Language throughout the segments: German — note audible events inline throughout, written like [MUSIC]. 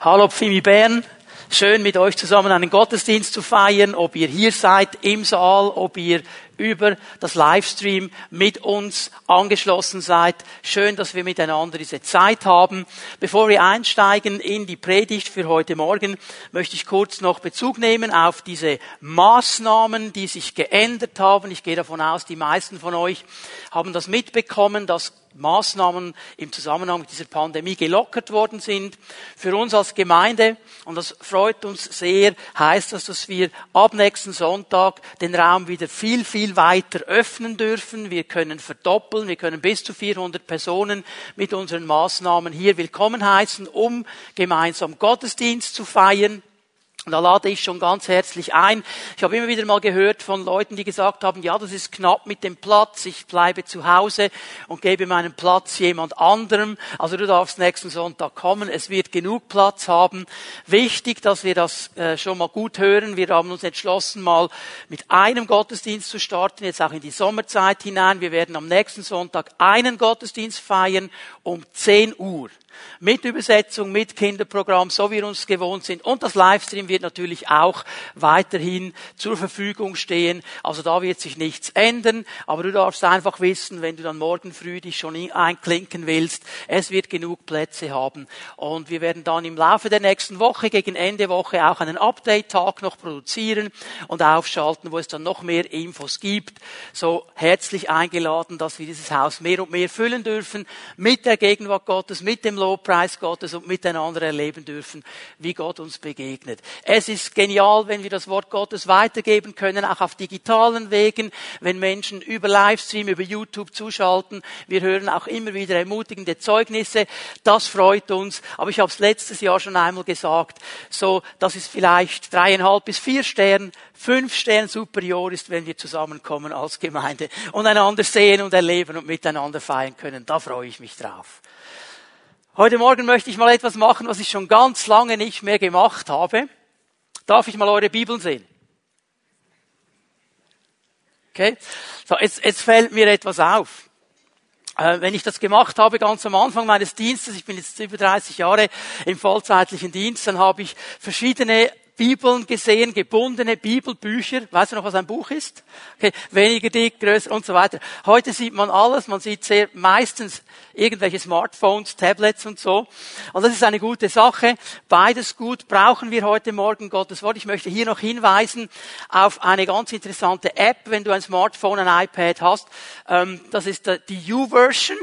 Hallo Pfimi Bern. Schön mit euch zusammen einen Gottesdienst zu feiern, ob ihr hier seid im Saal, ob ihr über das Livestream mit uns angeschlossen seid. Schön, dass wir miteinander diese Zeit haben. Bevor wir einsteigen in die Predigt für heute Morgen, möchte ich kurz noch Bezug nehmen auf diese Maßnahmen, die sich geändert haben. Ich gehe davon aus, die meisten von euch haben das mitbekommen, dass Maßnahmen im Zusammenhang mit dieser Pandemie gelockert worden sind. Für uns als Gemeinde, und das freut uns sehr, heißt das, dass wir ab nächsten Sonntag den Raum wieder viel, viel weiter öffnen dürfen. Wir können verdoppeln, wir können bis zu 400 Personen mit unseren Maßnahmen hier willkommen heißen, um gemeinsam Gottesdienst zu feiern. Und da lade ich schon ganz herzlich ein. Ich habe immer wieder mal gehört von Leuten, die gesagt haben, ja, das ist knapp mit dem Platz, ich bleibe zu Hause und gebe meinen Platz jemand anderem. Also du darfst nächsten Sonntag kommen, es wird genug Platz haben. Wichtig, dass wir das äh, schon mal gut hören. Wir haben uns entschlossen, mal mit einem Gottesdienst zu starten, jetzt auch in die Sommerzeit hinein. Wir werden am nächsten Sonntag einen Gottesdienst feiern um 10 Uhr mit Übersetzung, mit Kinderprogramm, so wie wir uns gewohnt sind. Und das Livestream wird natürlich auch weiterhin zur Verfügung stehen. Also da wird sich nichts ändern. Aber du darfst einfach wissen, wenn du dann morgen früh dich schon einklinken willst, es wird genug Plätze haben. Und wir werden dann im Laufe der nächsten Woche, gegen Ende Woche, auch einen Update-Tag noch produzieren und aufschalten, wo es dann noch mehr Infos gibt. So herzlich eingeladen, dass wir dieses Haus mehr und mehr füllen dürfen mit der Gegenwart Gottes, mit dem Lobpreis Gottes und miteinander erleben dürfen, wie Gott uns begegnet. Es ist genial, wenn wir das Wort Gottes weitergeben können, auch auf digitalen Wegen, wenn Menschen über Livestream, über YouTube zuschalten. Wir hören auch immer wieder ermutigende Zeugnisse. Das freut uns. Aber ich habe es letztes Jahr schon einmal gesagt, so, das ist vielleicht dreieinhalb bis vier Sterne, fünf Sterne superior ist, wenn wir zusammenkommen als Gemeinde und einander sehen und erleben und miteinander feiern können. Da freue ich mich drauf. Heute Morgen möchte ich mal etwas machen, was ich schon ganz lange nicht mehr gemacht habe. Darf ich mal eure Bibeln sehen? Okay. So, jetzt, jetzt fällt mir etwas auf. Äh, wenn ich das gemacht habe, ganz am Anfang meines Dienstes, ich bin jetzt über 30 Jahre im vollzeitlichen Dienst, dann habe ich verschiedene Bibeln gesehen, gebundene Bibelbücher. Weißt du noch, was ein Buch ist? Okay, weniger dick, größer und so weiter. Heute sieht man alles. Man sieht sehr, meistens irgendwelche Smartphones, Tablets und so. Und das ist eine gute Sache. Beides gut brauchen wir heute Morgen Gottes Wort. Ich möchte hier noch hinweisen auf eine ganz interessante App, wenn du ein Smartphone, ein iPad hast. Ähm, das ist die U-Version.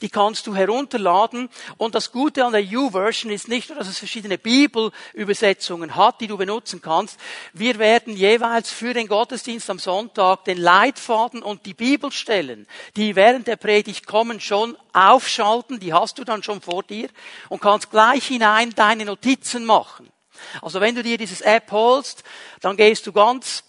Die kannst du herunterladen. Und das Gute an der U-Version ist nicht nur, dass es verschiedene Bibelübersetzungen hat, die du benutzen kannst. Wir werden jeweils für den Gottesdienst am Sonntag den Leitfaden und die Bibelstellen, die während der Predigt kommen, schon aufschalten. Die hast du dann schon vor dir und kannst gleich hinein deine Notizen machen. Also wenn du dir dieses App holst, dann gehst du ganz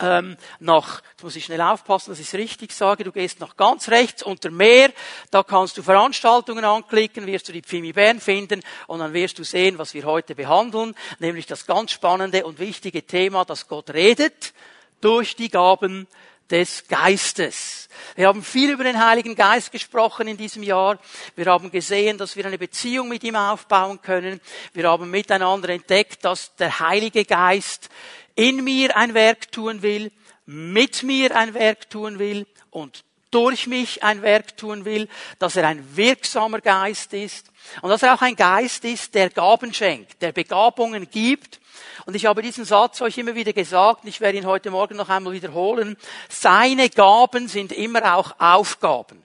ähm, nach, jetzt muss ich schnell aufpassen, dass ich es richtig sage, du gehst nach ganz rechts unter Mehr, da kannst du Veranstaltungen anklicken, wirst du die Pfimi Bern finden und dann wirst du sehen, was wir heute behandeln, nämlich das ganz spannende und wichtige Thema, dass Gott redet durch die Gaben des Geistes. Wir haben viel über den Heiligen Geist gesprochen in diesem Jahr. Wir haben gesehen, dass wir eine Beziehung mit ihm aufbauen können. Wir haben miteinander entdeckt, dass der Heilige Geist in mir ein Werk tun will, mit mir ein Werk tun will und durch mich ein Werk tun will, dass er ein wirksamer Geist ist und dass er auch ein Geist ist, der Gaben schenkt, der Begabungen gibt. Und ich habe diesen Satz euch immer wieder gesagt, und ich werde ihn heute Morgen noch einmal wiederholen. Seine Gaben sind immer auch Aufgaben.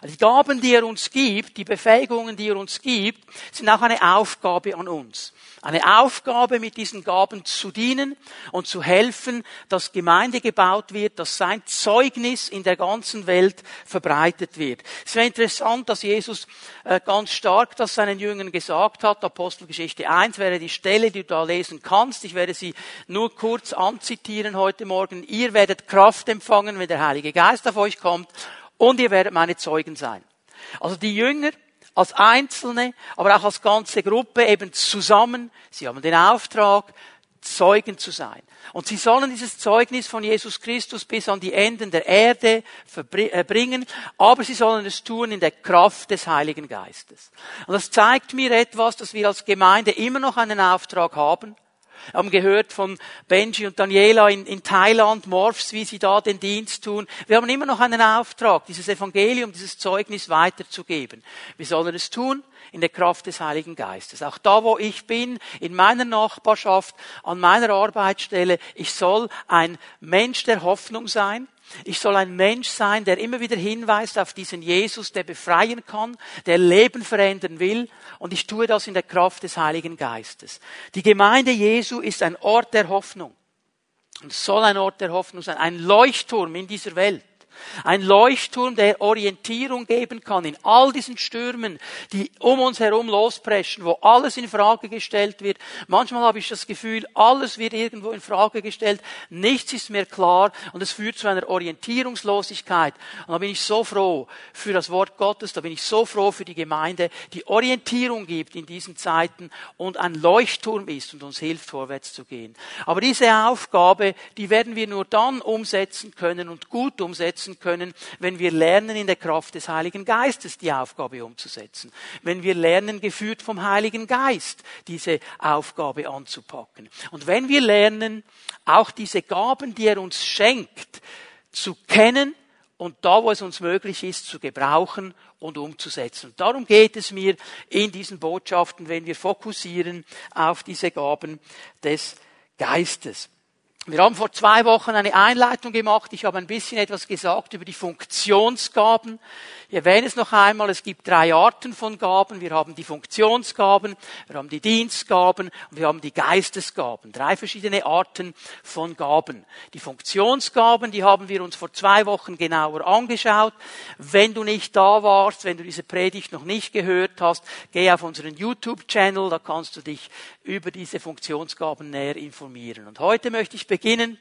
Also die Gaben, die er uns gibt, die Befähigungen, die er uns gibt, sind auch eine Aufgabe an uns. Eine Aufgabe, mit diesen Gaben zu dienen und zu helfen, dass Gemeinde gebaut wird, dass sein Zeugnis in der ganzen Welt verbreitet wird. Es wäre interessant, dass Jesus äh, ganz stark das seinen Jüngern gesagt hat. Apostelgeschichte 1 wäre die Stelle, die du da lesen kannst. Ich werde sie nur kurz anzitieren heute Morgen. Ihr werdet Kraft empfangen, wenn der Heilige Geist auf euch kommt und ihr werdet meine Zeugen sein. Also die Jünger als Einzelne, aber auch als ganze Gruppe eben zusammen. Sie haben den Auftrag, Zeugen zu sein. Und sie sollen dieses Zeugnis von Jesus Christus bis an die Enden der Erde äh, bringen, aber sie sollen es tun in der Kraft des Heiligen Geistes. Und das zeigt mir etwas, dass wir als Gemeinde immer noch einen Auftrag haben, haben gehört von Benji und Daniela in, in Thailand, Morphs, wie sie da den Dienst tun. Wir haben immer noch einen Auftrag, dieses Evangelium, dieses Zeugnis weiterzugeben. Wir sollen es tun in der Kraft des Heiligen Geistes. Auch da, wo ich bin, in meiner Nachbarschaft, an meiner Arbeitsstelle, ich soll ein Mensch der Hoffnung sein. Ich soll ein Mensch sein, der immer wieder hinweist auf diesen Jesus, der befreien kann, der Leben verändern will. Und ich tue das in der Kraft des Heiligen Geistes. Die Gemeinde Jesu ist ein Ort der Hoffnung. Und soll ein Ort der Hoffnung sein. Ein Leuchtturm in dieser Welt. Ein Leuchtturm, der Orientierung geben kann in all diesen Stürmen, die um uns herum lospreschen, wo alles in Frage gestellt wird. Manchmal habe ich das Gefühl, alles wird irgendwo in Frage gestellt, nichts ist mehr klar und es führt zu einer Orientierungslosigkeit. Und da bin ich so froh für das Wort Gottes, da bin ich so froh für die Gemeinde, die Orientierung gibt in diesen Zeiten und ein Leuchtturm ist und uns hilft, vorwärts zu gehen. Aber diese Aufgabe, die werden wir nur dann umsetzen können und gut umsetzen, umsetzen können, wenn wir lernen, in der Kraft des Heiligen Geistes die Aufgabe umzusetzen. Wenn wir lernen, geführt vom Heiligen Geist, diese Aufgabe anzupacken. Und wenn wir lernen, auch diese Gaben, die er uns schenkt, zu kennen und da, wo es uns möglich ist, zu gebrauchen und umzusetzen. Und darum geht es mir in diesen Botschaften, wenn wir fokussieren auf diese Gaben des Geistes. Wir haben vor zwei Wochen eine Einleitung gemacht. Ich habe ein bisschen etwas gesagt über die Funktionsgaben. Ich erwähne es noch einmal, es gibt drei Arten von Gaben. Wir haben die Funktionsgaben, wir haben die Dienstgaben und wir haben die Geistesgaben. Drei verschiedene Arten von Gaben. Die Funktionsgaben, die haben wir uns vor zwei Wochen genauer angeschaut. Wenn du nicht da warst, wenn du diese Predigt noch nicht gehört hast, geh auf unseren YouTube-Channel, da kannst du dich über diese Funktionsgaben näher informieren. Und heute möchte ich beginnen,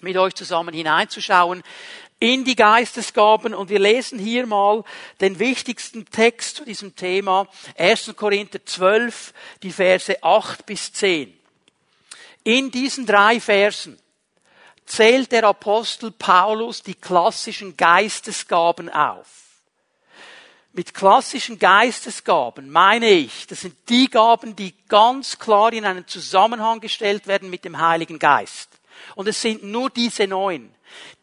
mit euch zusammen hineinzuschauen in die Geistesgaben und wir lesen hier mal den wichtigsten Text zu diesem Thema, 1. Korinther 12, die Verse 8 bis 10. In diesen drei Versen zählt der Apostel Paulus die klassischen Geistesgaben auf. Mit klassischen Geistesgaben meine ich, das sind die Gaben, die ganz klar in einen Zusammenhang gestellt werden mit dem Heiligen Geist. Und es sind nur diese neun.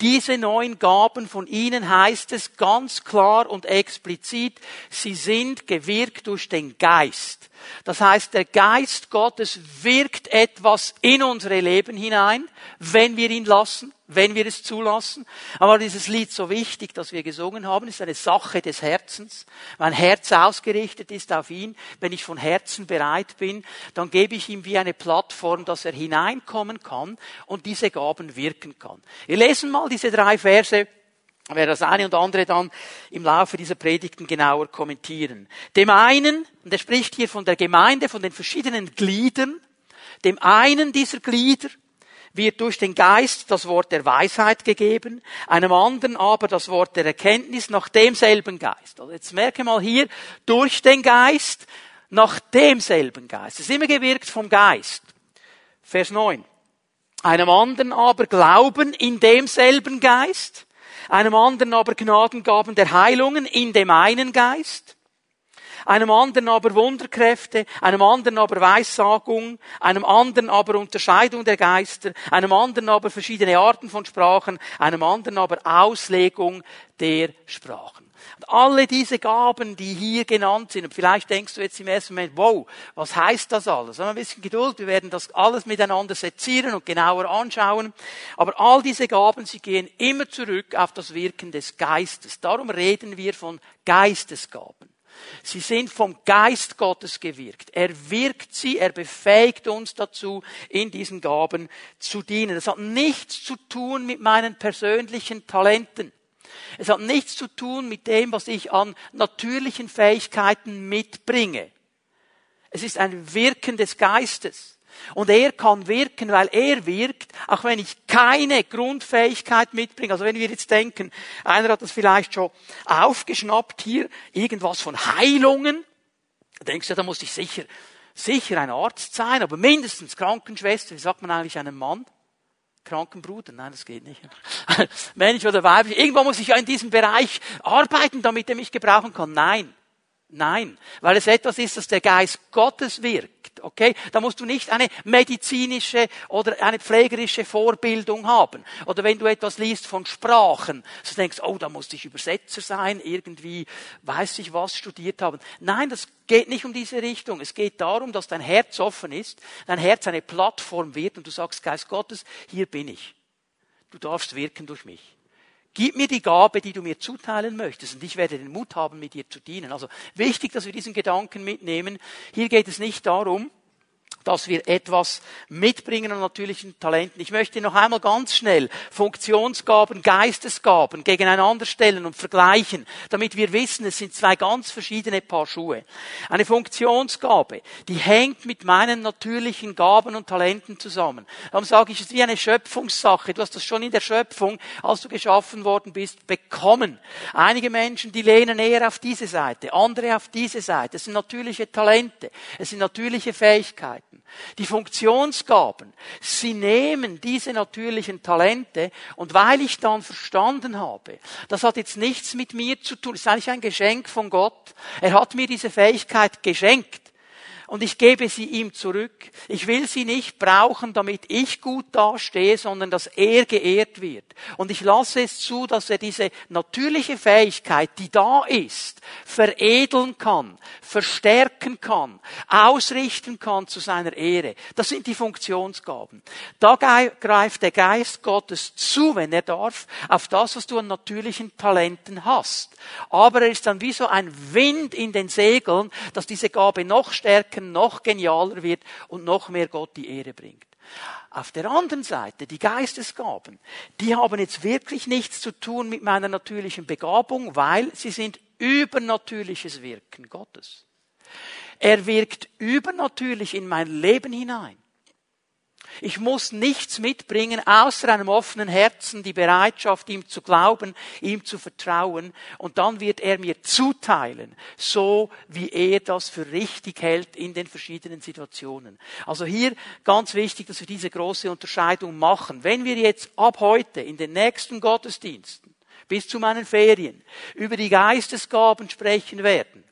Diese neun Gaben von ihnen heißt es ganz klar und explizit, sie sind gewirkt durch den Geist. Das heißt, der Geist Gottes wirkt etwas in unsere Leben hinein, wenn wir ihn lassen, wenn wir es zulassen. Aber dieses Lied so wichtig, das wir gesungen haben, ist eine Sache des Herzens. Mein Herz ausgerichtet ist auf ihn. Wenn ich von Herzen bereit bin, dann gebe ich ihm wie eine Plattform, dass er hineinkommen kann und diese Gaben wirken kann. Wir lesen mal diese drei Verse werde das eine und andere dann im Laufe dieser Predigten genauer kommentieren. Dem einen, und er spricht hier von der Gemeinde, von den verschiedenen Gliedern, dem einen dieser Glieder wird durch den Geist das Wort der Weisheit gegeben, einem anderen aber das Wort der Erkenntnis nach demselben Geist. Also jetzt merke mal hier, durch den Geist, nach demselben Geist. Es ist immer gewirkt vom Geist. Vers 9. Einem anderen aber Glauben in demselben Geist, einem anderen aber Gnadengaben der Heilungen in dem einen Geist, einem anderen aber Wunderkräfte, einem anderen aber Weissagung, einem anderen aber Unterscheidung der Geister, einem anderen aber verschiedene Arten von Sprachen, einem anderen aber Auslegung der Sprachen. Und alle diese Gaben, die hier genannt sind, und vielleicht denkst du jetzt im ersten Moment, wow, was heißt das alles? Ein bisschen Geduld, wir werden das alles miteinander sezieren und genauer anschauen. Aber all diese Gaben, sie gehen immer zurück auf das Wirken des Geistes. Darum reden wir von Geistesgaben. Sie sind vom Geist Gottes gewirkt. Er wirkt sie, er befähigt uns dazu, in diesen Gaben zu dienen. Das hat nichts zu tun mit meinen persönlichen Talenten. Es hat nichts zu tun mit dem, was ich an natürlichen Fähigkeiten mitbringe. Es ist ein Wirken des Geistes. Und er kann wirken, weil er wirkt, auch wenn ich keine Grundfähigkeit mitbringe. Also wenn wir jetzt denken, einer hat das vielleicht schon aufgeschnappt hier, irgendwas von Heilungen, denkst du, da muss ich sicher sicher ein Arzt sein, aber mindestens Krankenschwester. Wie sagt man eigentlich einem Mann? Krankenbruder? Nein, das geht nicht. [LAUGHS] Männlich oder weiblich. Irgendwo muss ich ja in diesem Bereich arbeiten, damit er mich gebrauchen kann. Nein. Nein, weil es etwas ist, das der Geist Gottes wirkt. Okay? Da musst du nicht eine medizinische oder eine pflegerische Vorbildung haben. Oder wenn du etwas liest von Sprachen, so denkst, oh, da musste ich Übersetzer sein, irgendwie weiß ich was studiert haben. Nein, das geht nicht um diese Richtung. Es geht darum, dass dein Herz offen ist, dein Herz eine Plattform wird und du sagst, Geist Gottes, hier bin ich. Du darfst wirken durch mich. Gib mir die Gabe, die du mir zuteilen möchtest, und ich werde den Mut haben, mit dir zu dienen. Also wichtig, dass wir diesen Gedanken mitnehmen. Hier geht es nicht darum, dass wir etwas mitbringen an natürlichen Talenten. Ich möchte noch einmal ganz schnell Funktionsgaben, Geistesgaben gegeneinander stellen und vergleichen, damit wir wissen, es sind zwei ganz verschiedene Paar Schuhe. Eine Funktionsgabe, die hängt mit meinen natürlichen Gaben und Talenten zusammen. Darum sage ich, es ist wie eine Schöpfungssache. Du hast das schon in der Schöpfung, als du geschaffen worden bist, bekommen. Einige Menschen, die lehnen eher auf diese Seite, andere auf diese Seite. Es sind natürliche Talente, es sind natürliche Fähigkeiten. Die Funktionsgaben, sie nehmen diese natürlichen Talente und weil ich dann verstanden habe, das hat jetzt nichts mit mir zu tun, das ist eigentlich ein Geschenk von Gott. Er hat mir diese Fähigkeit geschenkt und ich gebe sie ihm zurück. Ich will sie nicht brauchen, damit ich gut dastehe, sondern dass er geehrt wird. Und ich lasse es zu, dass er diese natürliche Fähigkeit, die da ist, veredeln kann, verstärken kann, ausrichten kann zu seiner Ehre. Das sind die Funktionsgaben. Da greift der Geist Gottes zu, wenn er darf, auf das, was du an natürlichen Talenten hast. Aber er ist dann wie so ein Wind in den Segeln, dass diese Gabe noch stärker Wirken noch genialer wird und noch mehr Gott die Ehre bringt. Auf der anderen Seite, die Geistesgaben, die haben jetzt wirklich nichts zu tun mit meiner natürlichen Begabung, weil sie sind übernatürliches Wirken Gottes. Er wirkt übernatürlich in mein Leben hinein. Ich muss nichts mitbringen, außer einem offenen Herzen, die Bereitschaft, ihm zu glauben, ihm zu vertrauen. Und dann wird er mir zuteilen, so wie er das für richtig hält in den verschiedenen Situationen. Also hier ganz wichtig, dass wir diese große Unterscheidung machen. Wenn wir jetzt ab heute in den nächsten Gottesdiensten bis zu meinen Ferien über die Geistesgaben sprechen werden,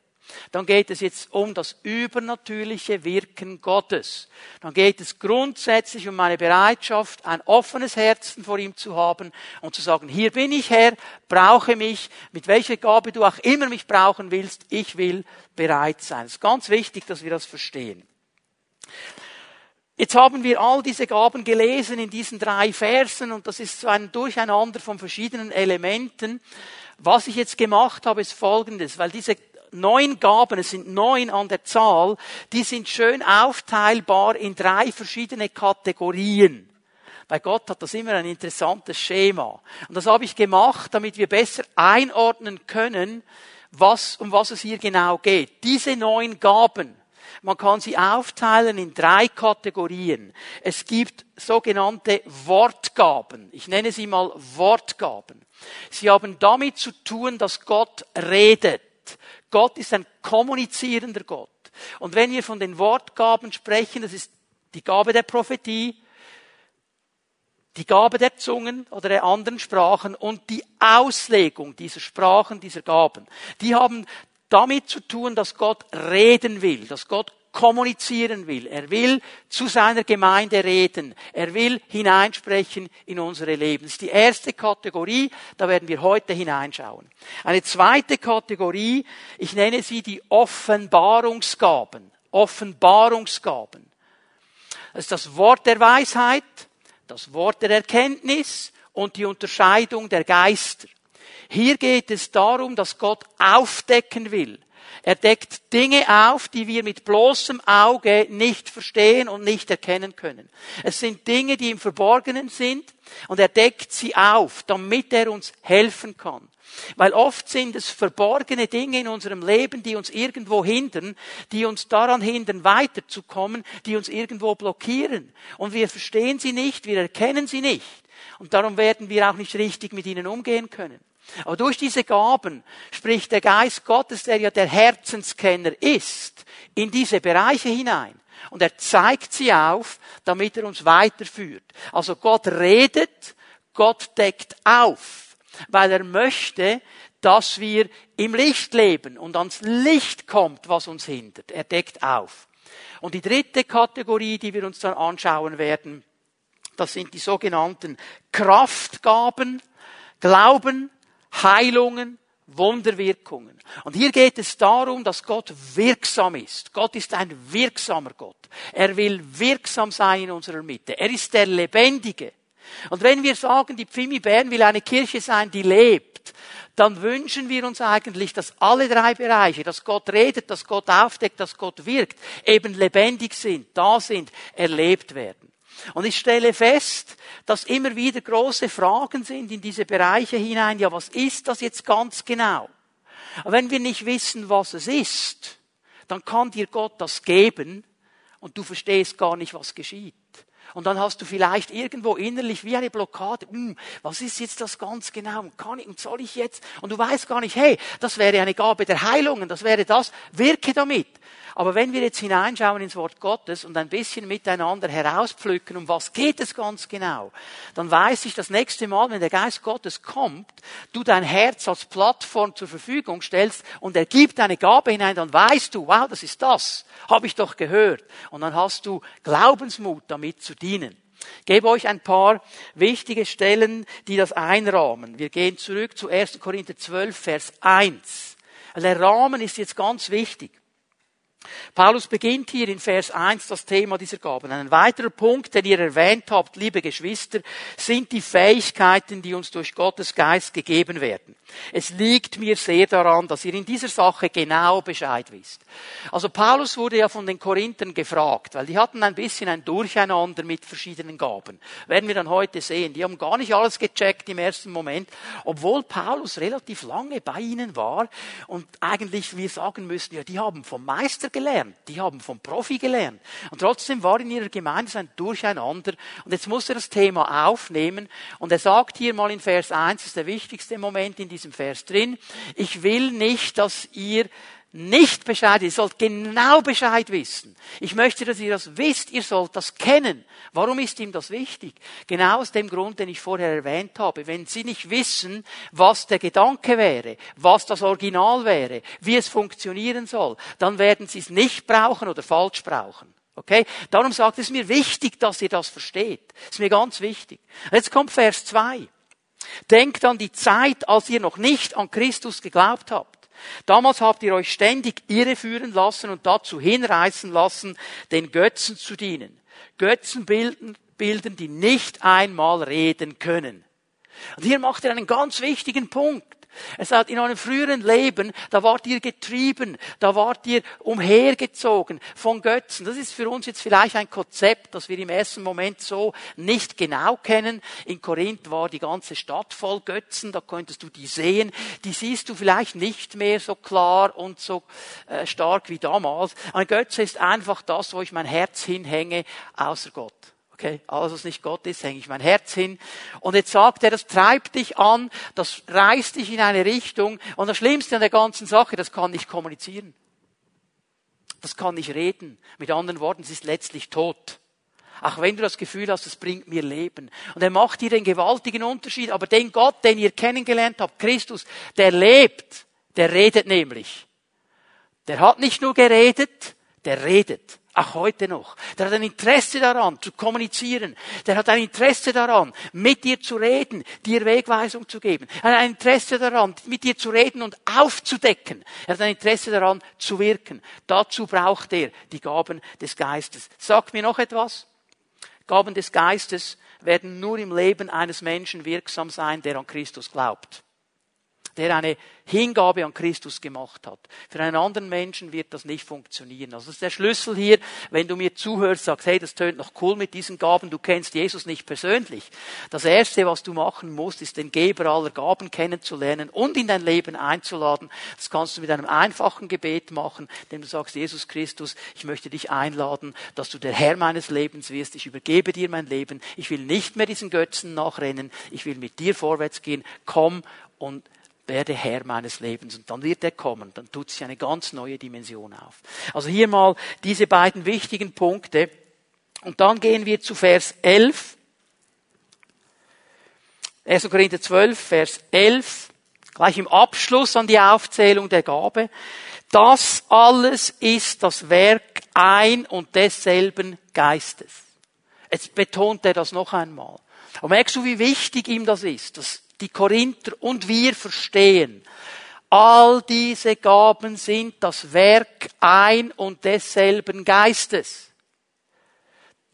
dann geht es jetzt um das übernatürliche Wirken Gottes. Dann geht es grundsätzlich um meine Bereitschaft, ein offenes Herzen vor ihm zu haben und zu sagen, hier bin ich Herr, brauche mich, mit welcher Gabe du auch immer mich brauchen willst, ich will bereit sein. Es ist ganz wichtig, dass wir das verstehen. Jetzt haben wir all diese Gaben gelesen in diesen drei Versen und das ist so ein Durcheinander von verschiedenen Elementen. Was ich jetzt gemacht habe, ist Folgendes, weil diese neun Gaben, es sind neun an der Zahl, die sind schön aufteilbar in drei verschiedene Kategorien. Bei Gott hat das immer ein interessantes Schema. Und das habe ich gemacht, damit wir besser einordnen können, was, um was es hier genau geht. Diese neun Gaben, man kann sie aufteilen in drei Kategorien. Es gibt sogenannte Wortgaben. Ich nenne sie mal Wortgaben. Sie haben damit zu tun, dass Gott redet. Gott ist ein kommunizierender Gott. Und wenn wir von den Wortgaben sprechen, das ist die Gabe der Prophetie, die Gabe der Zungen oder der anderen Sprachen und die Auslegung dieser Sprachen, dieser Gaben, die haben damit zu tun, dass Gott reden will, dass Gott kommunizieren will. Er will zu seiner Gemeinde reden. Er will hineinsprechen in unsere Leben. Das ist die erste Kategorie, da werden wir heute hineinschauen. Eine zweite Kategorie, ich nenne sie die Offenbarungsgaben. Offenbarungsgaben. Das ist das Wort der Weisheit, das Wort der Erkenntnis und die Unterscheidung der Geister. Hier geht es darum, dass Gott aufdecken will, er deckt Dinge auf, die wir mit bloßem Auge nicht verstehen und nicht erkennen können. Es sind Dinge, die im Verborgenen sind und er deckt sie auf, damit er uns helfen kann. Weil oft sind es verborgene Dinge in unserem Leben, die uns irgendwo hindern, die uns daran hindern, weiterzukommen, die uns irgendwo blockieren. Und wir verstehen sie nicht, wir erkennen sie nicht. Und darum werden wir auch nicht richtig mit ihnen umgehen können. Aber durch diese Gaben spricht der Geist Gottes, der ja der Herzenskenner ist, in diese Bereiche hinein. Und er zeigt sie auf, damit er uns weiterführt. Also Gott redet, Gott deckt auf, weil er möchte, dass wir im Licht leben und ans Licht kommt, was uns hindert. Er deckt auf. Und die dritte Kategorie, die wir uns dann anschauen werden, das sind die sogenannten Kraftgaben, Glauben, Heilungen, Wunderwirkungen. Und hier geht es darum, dass Gott wirksam ist. Gott ist ein wirksamer Gott. Er will wirksam sein in unserer Mitte. Er ist der Lebendige. Und wenn wir sagen, die Pfimi Bern will eine Kirche sein, die lebt, dann wünschen wir uns eigentlich, dass alle drei Bereiche, dass Gott redet, dass Gott aufdeckt, dass Gott wirkt, eben lebendig sind, da sind, erlebt werden. Und ich stelle fest, dass immer wieder große Fragen sind in diese Bereiche hinein. Ja, was ist das jetzt ganz genau? Wenn wir nicht wissen, was es ist, dann kann dir Gott das geben und du verstehst gar nicht, was geschieht. Und dann hast du vielleicht irgendwo innerlich wie eine Blockade. Hm, was ist jetzt das ganz genau? Kann ich, und soll ich jetzt? Und du weißt gar nicht, hey, das wäre eine Gabe der Heilungen, das wäre das. Wirke damit. Aber wenn wir jetzt hineinschauen ins Wort Gottes und ein bisschen miteinander herauspflücken, um was geht es ganz genau, dann weiß ich das nächste Mal, wenn der Geist Gottes kommt, du dein Herz als Plattform zur Verfügung stellst und er gibt eine Gabe hinein, dann weißt du, wow, das ist das, habe ich doch gehört. Und dann hast du Glaubensmut, damit zu dienen. Ich gebe euch ein paar wichtige Stellen, die das einrahmen. Wir gehen zurück zu 1. Korinther 12, Vers 1. Der Rahmen ist jetzt ganz wichtig. Paulus beginnt hier in Vers 1 das Thema dieser Gaben. Ein weiterer Punkt, den ihr erwähnt habt, liebe Geschwister, sind die Fähigkeiten, die uns durch Gottes Geist gegeben werden. Es liegt mir sehr daran, dass ihr in dieser Sache genau Bescheid wisst. Also Paulus wurde ja von den Korinthern gefragt, weil die hatten ein bisschen ein Durcheinander mit verschiedenen Gaben. Werden wir dann heute sehen. Die haben gar nicht alles gecheckt im ersten Moment, obwohl Paulus relativ lange bei ihnen war und eigentlich wir sagen müssen, ja, die haben vom Meister gelernt, die haben vom Profi gelernt. Und trotzdem war in ihrer Gemeinde ein Durcheinander. Und jetzt muss er das Thema aufnehmen. Und er sagt hier mal in Vers 1, das ist der wichtigste Moment in diesem Vers drin, ich will nicht, dass ihr nicht Bescheid, ihr sollt genau Bescheid wissen. Ich möchte, dass ihr das wisst, ihr sollt das kennen. Warum ist ihm das wichtig? Genau aus dem Grund, den ich vorher erwähnt habe. Wenn Sie nicht wissen, was der Gedanke wäre, was das Original wäre, wie es funktionieren soll, dann werden Sie es nicht brauchen oder falsch brauchen. Okay? Darum sagt es mir wichtig, dass ihr das versteht. Ist mir ganz wichtig. Jetzt kommt Vers 2. Denkt an die Zeit, als ihr noch nicht an Christus geglaubt habt. Damals habt ihr euch ständig irreführen lassen und dazu hinreißen lassen, den Götzen zu dienen. Götzen bilden, bilden, die nicht einmal reden können. Und hier macht er einen ganz wichtigen Punkt. Er sagt, in eurem früheren Leben, da wart ihr getrieben, da wart ihr umhergezogen von Götzen. Das ist für uns jetzt vielleicht ein Konzept, das wir im ersten Moment so nicht genau kennen. In Korinth war die ganze Stadt voll Götzen, da könntest du die sehen. Die siehst du vielleicht nicht mehr so klar und so äh, stark wie damals. Ein Götze ist einfach das, wo ich mein Herz hinhänge, außer Gott. Okay, alles was nicht Gott ist, hänge ich mein Herz hin. Und jetzt sagt er, das treibt dich an, das reißt dich in eine Richtung. Und das Schlimmste an der ganzen Sache, das kann nicht kommunizieren. Das kann nicht reden. Mit anderen Worten, es ist letztlich tot. Auch wenn du das Gefühl hast, es bringt mir Leben. Und er macht hier den gewaltigen Unterschied. Aber den Gott, den ihr kennengelernt habt, Christus, der lebt, der redet nämlich. Der hat nicht nur geredet, der redet. Auch heute noch. Der hat ein Interesse daran, zu kommunizieren. Der hat ein Interesse daran, mit dir zu reden, dir Wegweisung zu geben. Er hat ein Interesse daran, mit dir zu reden und aufzudecken. Er hat ein Interesse daran, zu wirken. Dazu braucht er die Gaben des Geistes. Sagt mir noch etwas? Gaben des Geistes werden nur im Leben eines Menschen wirksam sein, der an Christus glaubt. Der eine Hingabe an Christus gemacht hat. Für einen anderen Menschen wird das nicht funktionieren. Also das ist der Schlüssel hier, wenn du mir zuhörst, sagst, hey, das tönt noch cool mit diesen Gaben, du kennst Jesus nicht persönlich. Das erste, was du machen musst, ist den Geber aller Gaben kennenzulernen und in dein Leben einzuladen. Das kannst du mit einem einfachen Gebet machen, indem du sagst, Jesus Christus, ich möchte dich einladen, dass du der Herr meines Lebens wirst. Ich übergebe dir mein Leben. Ich will nicht mehr diesen Götzen nachrennen. Ich will mit dir vorwärts gehen. Komm und werde Herr meines Lebens. Und dann wird er kommen, dann tut sich eine ganz neue Dimension auf. Also hier mal diese beiden wichtigen Punkte. Und dann gehen wir zu Vers 11. 1. Korinther 12, Vers 11, gleich im Abschluss an die Aufzählung der Gabe. Das alles ist das Werk ein und desselben Geistes. Jetzt betont er das noch einmal. Und merkst du, wie wichtig ihm das ist, dass die Korinther und wir verstehen, all diese Gaben sind das Werk ein und desselben Geistes.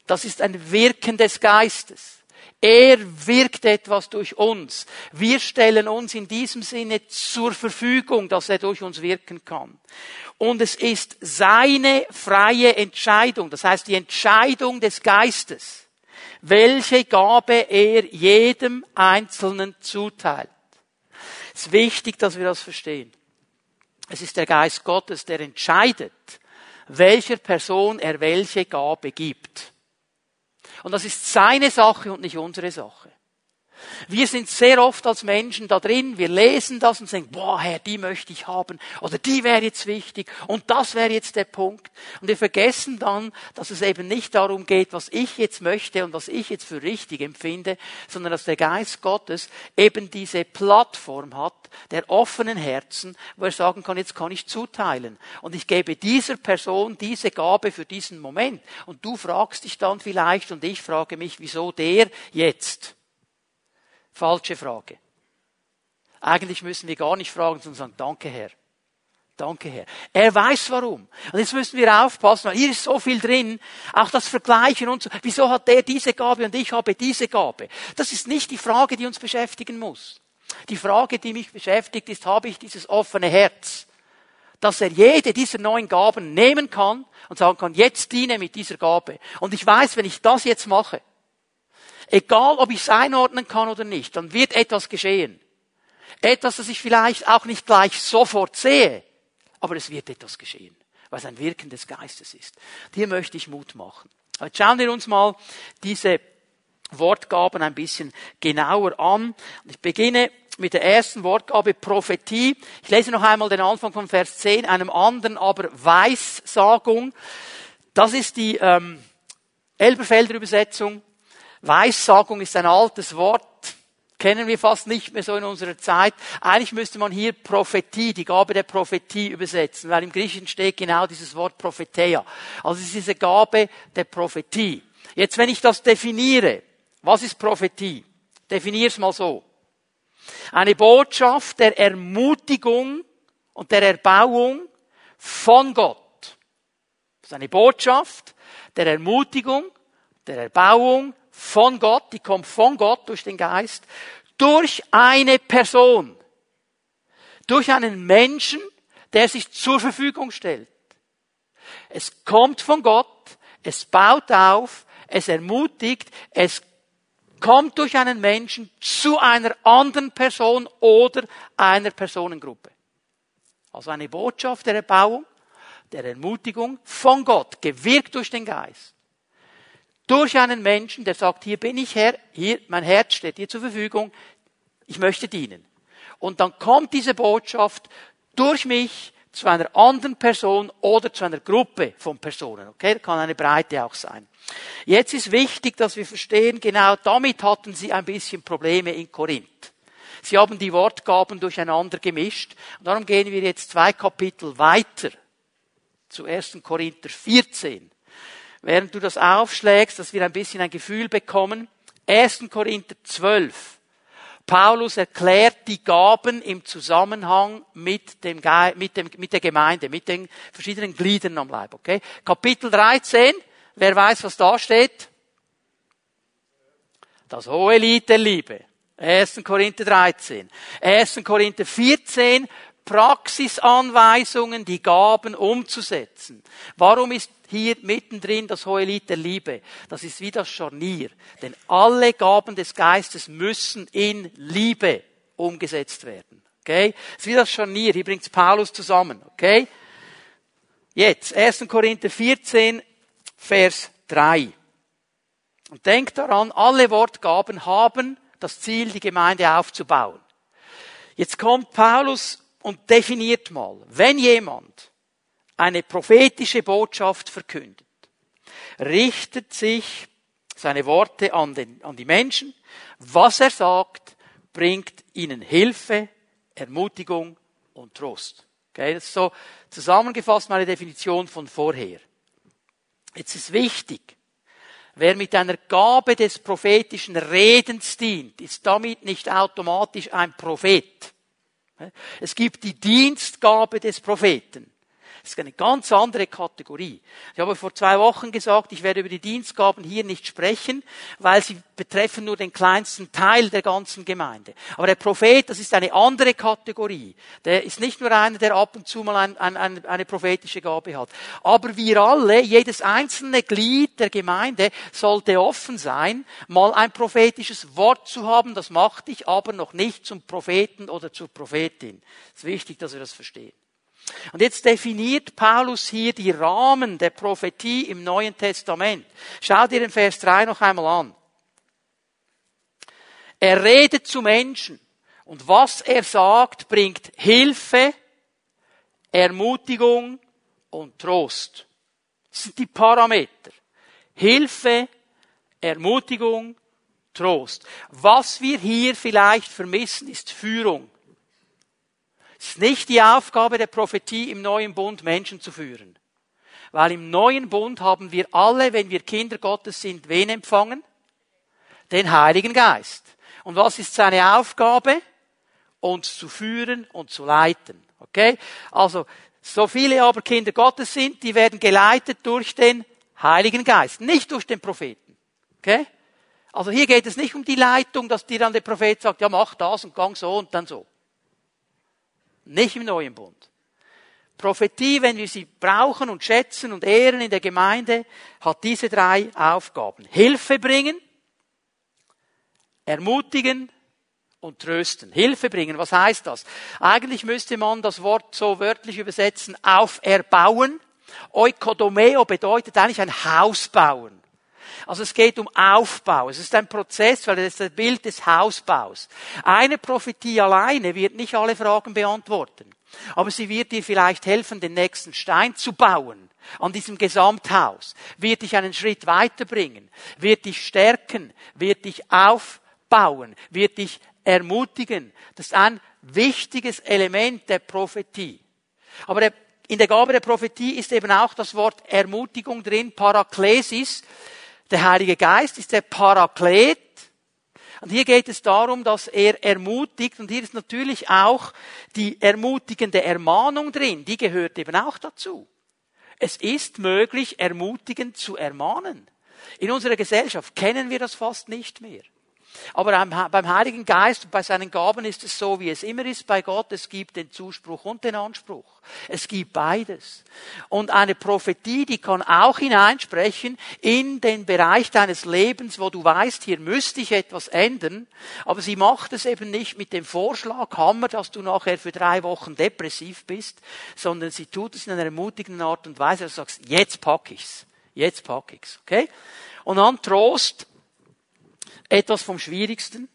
Das ist ein Wirken des Geistes. Er wirkt etwas durch uns. Wir stellen uns in diesem Sinne zur Verfügung, dass er durch uns wirken kann. Und es ist seine freie Entscheidung, das heißt die Entscheidung des Geistes, welche Gabe er jedem Einzelnen zuteilt. Es ist wichtig, dass wir das verstehen. Es ist der Geist Gottes, der entscheidet, welcher Person er welche Gabe gibt. Und das ist seine Sache und nicht unsere Sache. Wir sind sehr oft als Menschen da drin, wir lesen das und sagen, boah, Herr, die möchte ich haben oder die wäre jetzt wichtig und das wäre jetzt der Punkt. Und wir vergessen dann, dass es eben nicht darum geht, was ich jetzt möchte und was ich jetzt für richtig empfinde, sondern dass der Geist Gottes eben diese Plattform hat der offenen Herzen, wo er sagen kann, jetzt kann ich zuteilen und ich gebe dieser Person diese Gabe für diesen Moment. Und du fragst dich dann vielleicht und ich frage mich, wieso der jetzt? Falsche Frage. Eigentlich müssen wir gar nicht fragen, sondern sagen, danke Herr. Danke Herr. Er weiß warum. Und jetzt müssen wir aufpassen, weil hier ist so viel drin, auch das Vergleichen und so. Wieso hat der diese Gabe und ich habe diese Gabe? Das ist nicht die Frage, die uns beschäftigen muss. Die Frage, die mich beschäftigt, ist, habe ich dieses offene Herz, dass er jede dieser neuen Gaben nehmen kann und sagen kann, jetzt diene mit dieser Gabe. Und ich weiß, wenn ich das jetzt mache, Egal, ob ich es einordnen kann oder nicht, dann wird etwas geschehen. Etwas, das ich vielleicht auch nicht gleich sofort sehe, aber es wird etwas geschehen, weil es ein Wirken des Geistes ist. Hier möchte ich Mut machen. Jetzt schauen wir uns mal diese Wortgaben ein bisschen genauer an. Ich beginne mit der ersten Wortgabe Prophetie. Ich lese noch einmal den Anfang von Vers 10, einem anderen aber Weissagung. Das ist die ähm, Elberfelder Übersetzung. Weissagung ist ein altes Wort, kennen wir fast nicht mehr so in unserer Zeit. Eigentlich müsste man hier Prophetie, die Gabe der Prophetie übersetzen, weil im Griechischen steht genau dieses Wort Prophetea. Also es ist diese Gabe der Prophetie. Jetzt, wenn ich das definiere, was ist Prophetie? Definiere es mal so. Eine Botschaft der Ermutigung und der Erbauung von Gott. Das ist eine Botschaft der Ermutigung, der Erbauung von Gott, die kommt von Gott durch den Geist, durch eine Person, durch einen Menschen, der sich zur Verfügung stellt. Es kommt von Gott, es baut auf, es ermutigt, es kommt durch einen Menschen zu einer anderen Person oder einer Personengruppe. Also eine Botschaft der Erbauung, der Ermutigung von Gott, gewirkt durch den Geist durch einen Menschen, der sagt, hier bin ich Herr, hier, mein Herz steht dir zur Verfügung, ich möchte dienen. Und dann kommt diese Botschaft durch mich zu einer anderen Person oder zu einer Gruppe von Personen. Okay, kann eine Breite auch sein. Jetzt ist wichtig, dass wir verstehen, genau damit hatten sie ein bisschen Probleme in Korinth. Sie haben die Wortgaben durcheinander gemischt. Und darum gehen wir jetzt zwei Kapitel weiter zu 1. Korinther 14 während du das aufschlägst, dass wir ein bisschen ein Gefühl bekommen. 1. Korinther 12. Paulus erklärt die Gaben im Zusammenhang mit, dem, mit, dem, mit der Gemeinde, mit den verschiedenen Gliedern am Leib. Okay? Kapitel 13. Wer weiß, was da steht? Das hohe Lied der Liebe. 1. Korinther 13. 1. Korinther 14. Praxisanweisungen, die Gaben umzusetzen. Warum ist hier mittendrin das hohe Lied der Liebe. Das ist wie das Scharnier. Denn alle Gaben des Geistes müssen in Liebe umgesetzt werden. Okay? Das ist wie das Scharnier. Hier bringt Paulus zusammen. Okay? Jetzt, 1. Korinther 14, Vers 3. Und denkt daran, alle Wortgaben haben das Ziel, die Gemeinde aufzubauen. Jetzt kommt Paulus und definiert mal, wenn jemand eine prophetische Botschaft verkündet, richtet sich seine Worte an, den, an die Menschen. Was er sagt, bringt ihnen Hilfe, Ermutigung und Trost. Okay, das ist so zusammengefasst meine Definition von vorher. Jetzt ist wichtig, wer mit einer Gabe des prophetischen Redens dient, ist damit nicht automatisch ein Prophet. Es gibt die Dienstgabe des Propheten. Das ist eine ganz andere Kategorie. Ich habe vor zwei Wochen gesagt, ich werde über die Dienstgaben hier nicht sprechen, weil sie betreffen nur den kleinsten Teil der ganzen Gemeinde. Aber der Prophet, das ist eine andere Kategorie. Der ist nicht nur einer, der ab und zu mal ein, ein, ein, eine prophetische Gabe hat. Aber wir alle, jedes einzelne Glied der Gemeinde sollte offen sein, mal ein prophetisches Wort zu haben. Das macht dich aber noch nicht zum Propheten oder zur Prophetin. Es ist wichtig, dass wir das verstehen. Und jetzt definiert Paulus hier die Rahmen der Prophetie im Neuen Testament. Schau dir den Vers 3 noch einmal an. Er redet zu Menschen und was er sagt, bringt Hilfe, Ermutigung und Trost. Das sind die Parameter. Hilfe, Ermutigung, Trost. Was wir hier vielleicht vermissen, ist Führung. Es ist nicht die Aufgabe der Prophetie im neuen Bund, Menschen zu führen. Weil im neuen Bund haben wir alle, wenn wir Kinder Gottes sind, wen empfangen? Den Heiligen Geist. Und was ist seine Aufgabe? Uns zu führen und zu leiten. Okay? Also, so viele aber Kinder Gottes sind, die werden geleitet durch den Heiligen Geist, nicht durch den Propheten. Okay? Also hier geht es nicht um die Leitung, dass dir dann der Prophet sagt, ja mach das und gang so und dann so. Nicht im neuen Bund. Prophetie, wenn wir sie brauchen und schätzen und ehren in der Gemeinde, hat diese drei Aufgaben. Hilfe bringen, ermutigen und trösten. Hilfe bringen, was heißt das? Eigentlich müsste man das Wort so wörtlich übersetzen, auferbauen. Oikodomeo bedeutet eigentlich ein Haus bauen. Also es geht um Aufbau. Es ist ein Prozess, weil es ist das Bild des Hausbaus. Eine Prophetie alleine wird nicht alle Fragen beantworten. Aber sie wird dir vielleicht helfen, den nächsten Stein zu bauen an diesem Gesamthaus, wird dich einen Schritt weiterbringen, wird dich stärken, wird dich aufbauen, wird dich ermutigen. Das ist ein wichtiges Element der Prophetie. Aber in der Gabe der Prophetie ist eben auch das Wort Ermutigung drin, Paraklesis. Der Heilige Geist ist der Paraklet. Und hier geht es darum, dass er ermutigt, und hier ist natürlich auch die ermutigende Ermahnung drin, die gehört eben auch dazu. Es ist möglich, ermutigend zu ermahnen. In unserer Gesellschaft kennen wir das fast nicht mehr. Aber beim Heiligen Geist und bei seinen Gaben ist es so, wie es immer ist bei Gott. Es gibt den Zuspruch und den Anspruch. Es gibt beides. Und eine Prophetie, die kann auch hineinsprechen in den Bereich deines Lebens, wo du weißt, hier müsste ich etwas ändern. Aber sie macht es eben nicht mit dem Vorschlaghammer, dass du nachher für drei Wochen depressiv bist, sondern sie tut es in einer ermutigenden Art und Weise, dass du sagst, jetzt pack ich's. Jetzt pack ich's. Okay? Und dann Trost etwas vom Schwierigsten.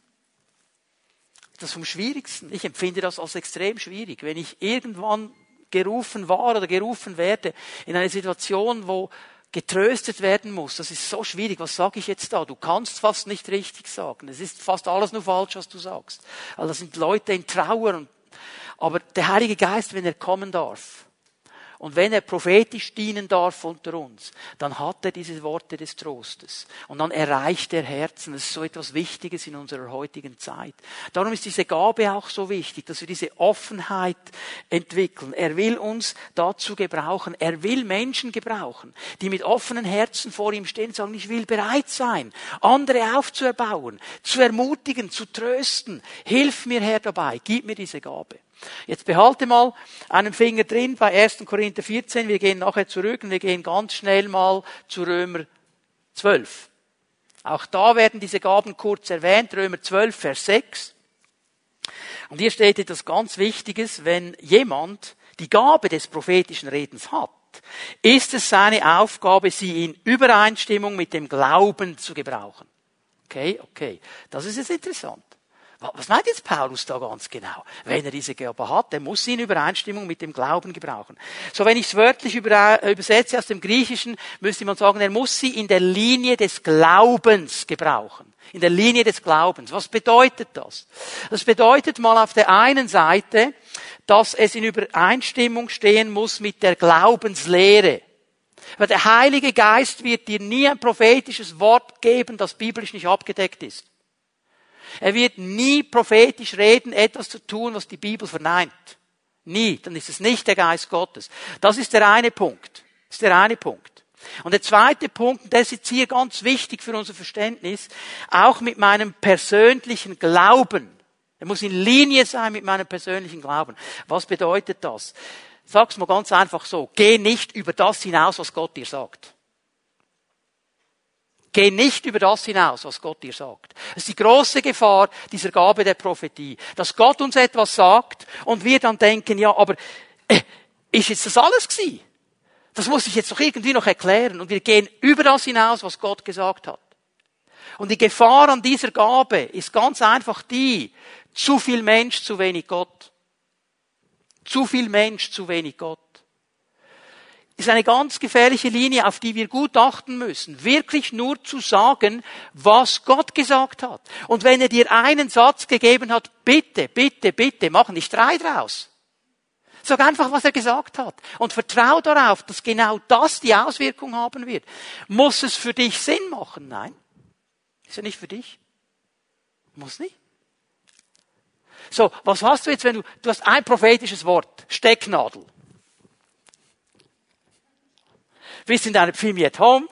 Das vom Schwierigsten. Ich empfinde das als extrem schwierig. Wenn ich irgendwann gerufen war oder gerufen werde in eine Situation, wo getröstet werden muss. Das ist so schwierig. Was sage ich jetzt da? Du kannst fast nicht richtig sagen. Es ist fast alles nur falsch, was du sagst. Also das sind Leute in Trauer. aber der Heilige Geist, wenn er kommen darf, und wenn er prophetisch dienen darf unter uns, dann hat er diese Worte des Trostes. Und dann erreicht er Herzen. Das ist so etwas Wichtiges in unserer heutigen Zeit. Darum ist diese Gabe auch so wichtig, dass wir diese Offenheit entwickeln. Er will uns dazu gebrauchen. Er will Menschen gebrauchen, die mit offenen Herzen vor ihm stehen und sagen, ich will bereit sein, andere aufzuerbauen, zu ermutigen, zu trösten. Hilf mir Herr dabei. Gib mir diese Gabe. Jetzt behalte mal einen Finger drin bei 1. Korinther 14. Wir gehen nachher zurück und wir gehen ganz schnell mal zu Römer 12. Auch da werden diese Gaben kurz erwähnt. Römer 12, Vers 6. Und hier steht etwas ganz Wichtiges. Wenn jemand die Gabe des prophetischen Redens hat, ist es seine Aufgabe, sie in Übereinstimmung mit dem Glauben zu gebrauchen. Okay, okay. Das ist jetzt interessant. Was meint jetzt Paulus da ganz genau? Wenn er diese Gabe hat, der muss sie in Übereinstimmung mit dem Glauben gebrauchen. So, wenn ich es wörtlich übersetze aus dem Griechischen, müsste man sagen, er muss sie in der Linie des Glaubens gebrauchen. In der Linie des Glaubens. Was bedeutet das? Das bedeutet mal auf der einen Seite, dass es in Übereinstimmung stehen muss mit der Glaubenslehre. Weil der Heilige Geist wird dir nie ein prophetisches Wort geben, das biblisch nicht abgedeckt ist. Er wird nie prophetisch reden, etwas zu tun, was die Bibel verneint. Nie. Dann ist es nicht der Geist Gottes. Das ist der eine Punkt. Das ist der eine Punkt. Und der zweite Punkt, und das ist jetzt hier ganz wichtig für unser Verständnis, auch mit meinem persönlichen Glauben. Er muss in Linie sein mit meinem persönlichen Glauben. Was bedeutet das? Sag's mal ganz einfach so. Geh nicht über das hinaus, was Gott dir sagt. Geh nicht über das hinaus, was Gott dir sagt. Das ist die große Gefahr dieser Gabe der Prophetie, dass Gott uns etwas sagt und wir dann denken, ja, aber äh, ist jetzt das alles gewesen? Das muss ich jetzt doch irgendwie noch erklären und wir gehen über das hinaus, was Gott gesagt hat. Und die Gefahr an dieser Gabe ist ganz einfach die, zu viel Mensch, zu wenig Gott. Zu viel Mensch, zu wenig Gott ist eine ganz gefährliche Linie, auf die wir gut achten müssen. Wirklich nur zu sagen, was Gott gesagt hat. Und wenn er dir einen Satz gegeben hat, bitte, bitte, bitte, mach nicht drei draus. Sag einfach, was er gesagt hat. Und vertrau darauf, dass genau das die Auswirkung haben wird. Muss es für dich Sinn machen? Nein. Ist er nicht für dich? Muss nicht. So, was hast du jetzt, wenn du, du hast ein prophetisches Wort, Stecknadel. Bist in deiner Pfimi at Home.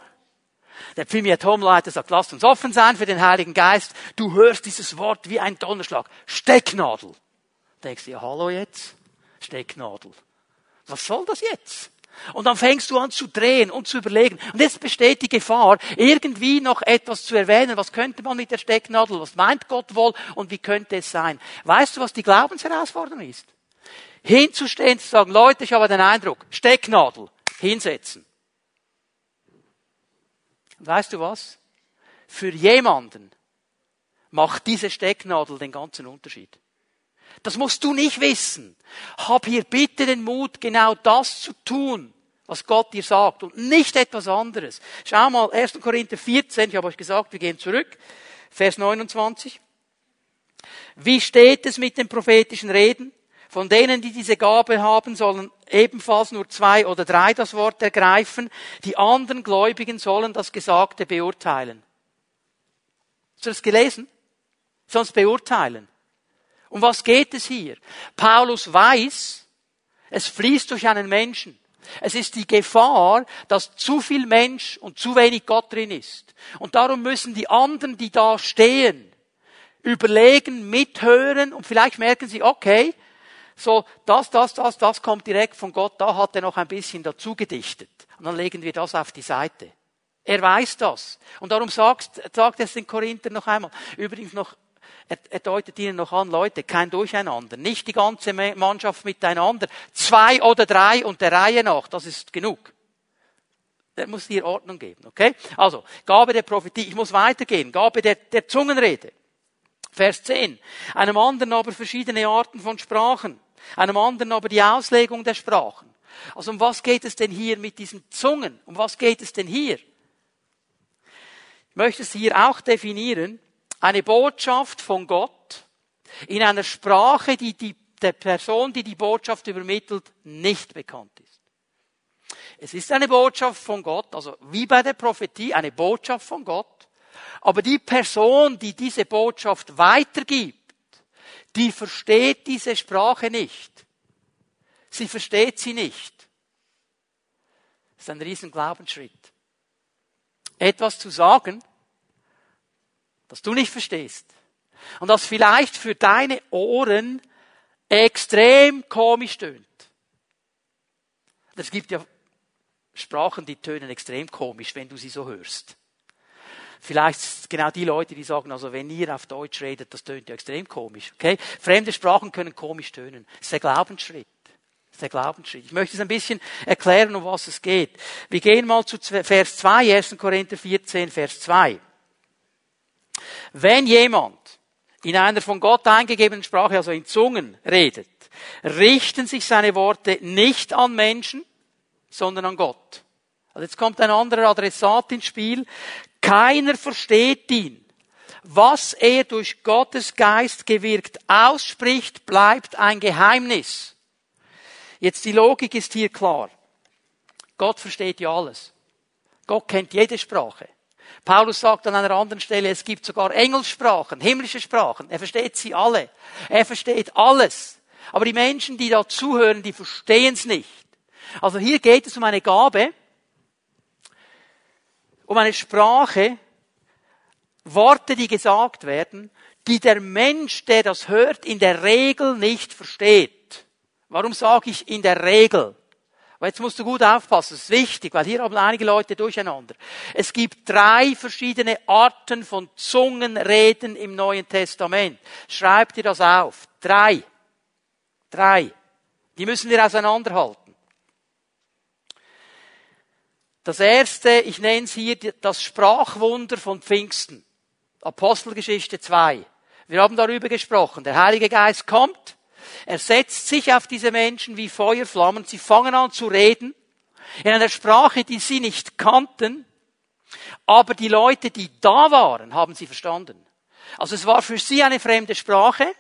Der Pfimi at Home Leiter sagt, lasst uns offen sein für den Heiligen Geist. Du hörst dieses Wort wie ein Donnerschlag. Stecknadel. Denkst du, ja, hallo jetzt? Stecknadel. Was soll das jetzt? Und dann fängst du an zu drehen und zu überlegen. Und jetzt besteht die Gefahr, irgendwie noch etwas zu erwähnen. Was könnte man mit der Stecknadel? Was meint Gott wohl? Und wie könnte es sein? Weißt du, was die Glaubensherausforderung ist? Hinzustehen, zu sagen, Leute, ich habe den Eindruck, Stecknadel, hinsetzen. Und weißt du was? Für jemanden macht diese Stecknadel den ganzen Unterschied. Das musst du nicht wissen. Hab hier bitte den Mut, genau das zu tun, was Gott dir sagt und nicht etwas anderes. Schau mal, 1. Korinther 14, ich habe euch gesagt, wir gehen zurück, Vers 29. Wie steht es mit den prophetischen Reden? Von denen, die diese Gabe haben, sollen ebenfalls nur zwei oder drei das Wort ergreifen. Die anderen Gläubigen sollen das Gesagte beurteilen. Hast du das gelesen? Sonst beurteilen. Um was geht es hier? Paulus weiß, es fließt durch einen Menschen. Es ist die Gefahr, dass zu viel Mensch und zu wenig Gott drin ist. Und darum müssen die anderen, die da stehen, überlegen, mithören und vielleicht merken sie, okay, so, das, das, das, das kommt direkt von Gott, da hat er noch ein bisschen dazu gedichtet. Und dann legen wir das auf die Seite. Er weiß das. Und darum sagt, sagt er es den Korinther noch einmal. Übrigens noch, er, er deutet ihnen noch an, Leute, kein Durcheinander. Nicht die ganze Mannschaft miteinander. Zwei oder drei und der Reihe nach, das ist genug. Der muss dir Ordnung geben, okay? Also, Gabe der Prophetie. Ich muss weitergehen. Gabe der, der Zungenrede. Vers 10. Einem anderen aber verschiedene Arten von Sprachen einem anderen aber die Auslegung der Sprachen. Also um was geht es denn hier mit diesen Zungen? Um was geht es denn hier? Ich möchte es hier auch definieren. Eine Botschaft von Gott in einer Sprache, die, die der Person, die die Botschaft übermittelt, nicht bekannt ist. Es ist eine Botschaft von Gott, also wie bei der Prophetie, eine Botschaft von Gott. Aber die Person, die diese Botschaft weitergibt, die versteht diese Sprache nicht. Sie versteht sie nicht. Das ist ein riesen Glaubensschritt. Etwas zu sagen, das du nicht verstehst. Und das vielleicht für deine Ohren extrem komisch tönt. Es gibt ja Sprachen, die tönen extrem komisch, wenn du sie so hörst. Vielleicht genau die Leute, die sagen, also wenn ihr auf Deutsch redet, das tönt ja extrem komisch. Okay? Fremde Sprachen können komisch tönen. Das ist der Glaubensschritt. Das ist der Glaubensschritt. Ich möchte es ein bisschen erklären, um was es geht. Wir gehen mal zu Vers 2, 1. Korinther 14, Vers 2. Wenn jemand in einer von Gott eingegebenen Sprache, also in Zungen redet, richten sich seine Worte nicht an Menschen, sondern an Gott. Also jetzt kommt ein anderer Adressat ins Spiel. Keiner versteht ihn. Was er durch Gottes Geist gewirkt ausspricht, bleibt ein Geheimnis. Jetzt die Logik ist hier klar. Gott versteht ja alles. Gott kennt jede Sprache. Paulus sagt an einer anderen Stelle, es gibt sogar Engelssprachen, himmlische Sprachen. Er versteht sie alle. Er versteht alles. Aber die Menschen, die da zuhören, die verstehen es nicht. Also hier geht es um eine Gabe, um eine Sprache, Worte, die gesagt werden, die der Mensch, der das hört, in der Regel nicht versteht. Warum sage ich in der Regel? Aber jetzt musst du gut aufpassen, das ist wichtig, weil hier haben einige Leute durcheinander. Es gibt drei verschiedene Arten von Zungenreden im Neuen Testament. Schreib dir das auf. Drei. Drei. Die müssen wir auseinanderhalten. Das erste, ich nenne es hier das Sprachwunder von Pfingsten. Apostelgeschichte 2. Wir haben darüber gesprochen. Der Heilige Geist kommt, er setzt sich auf diese Menschen wie Feuerflammen. Sie fangen an zu reden in einer Sprache, die sie nicht kannten. Aber die Leute, die da waren, haben sie verstanden. Also es war für sie eine fremde Sprache.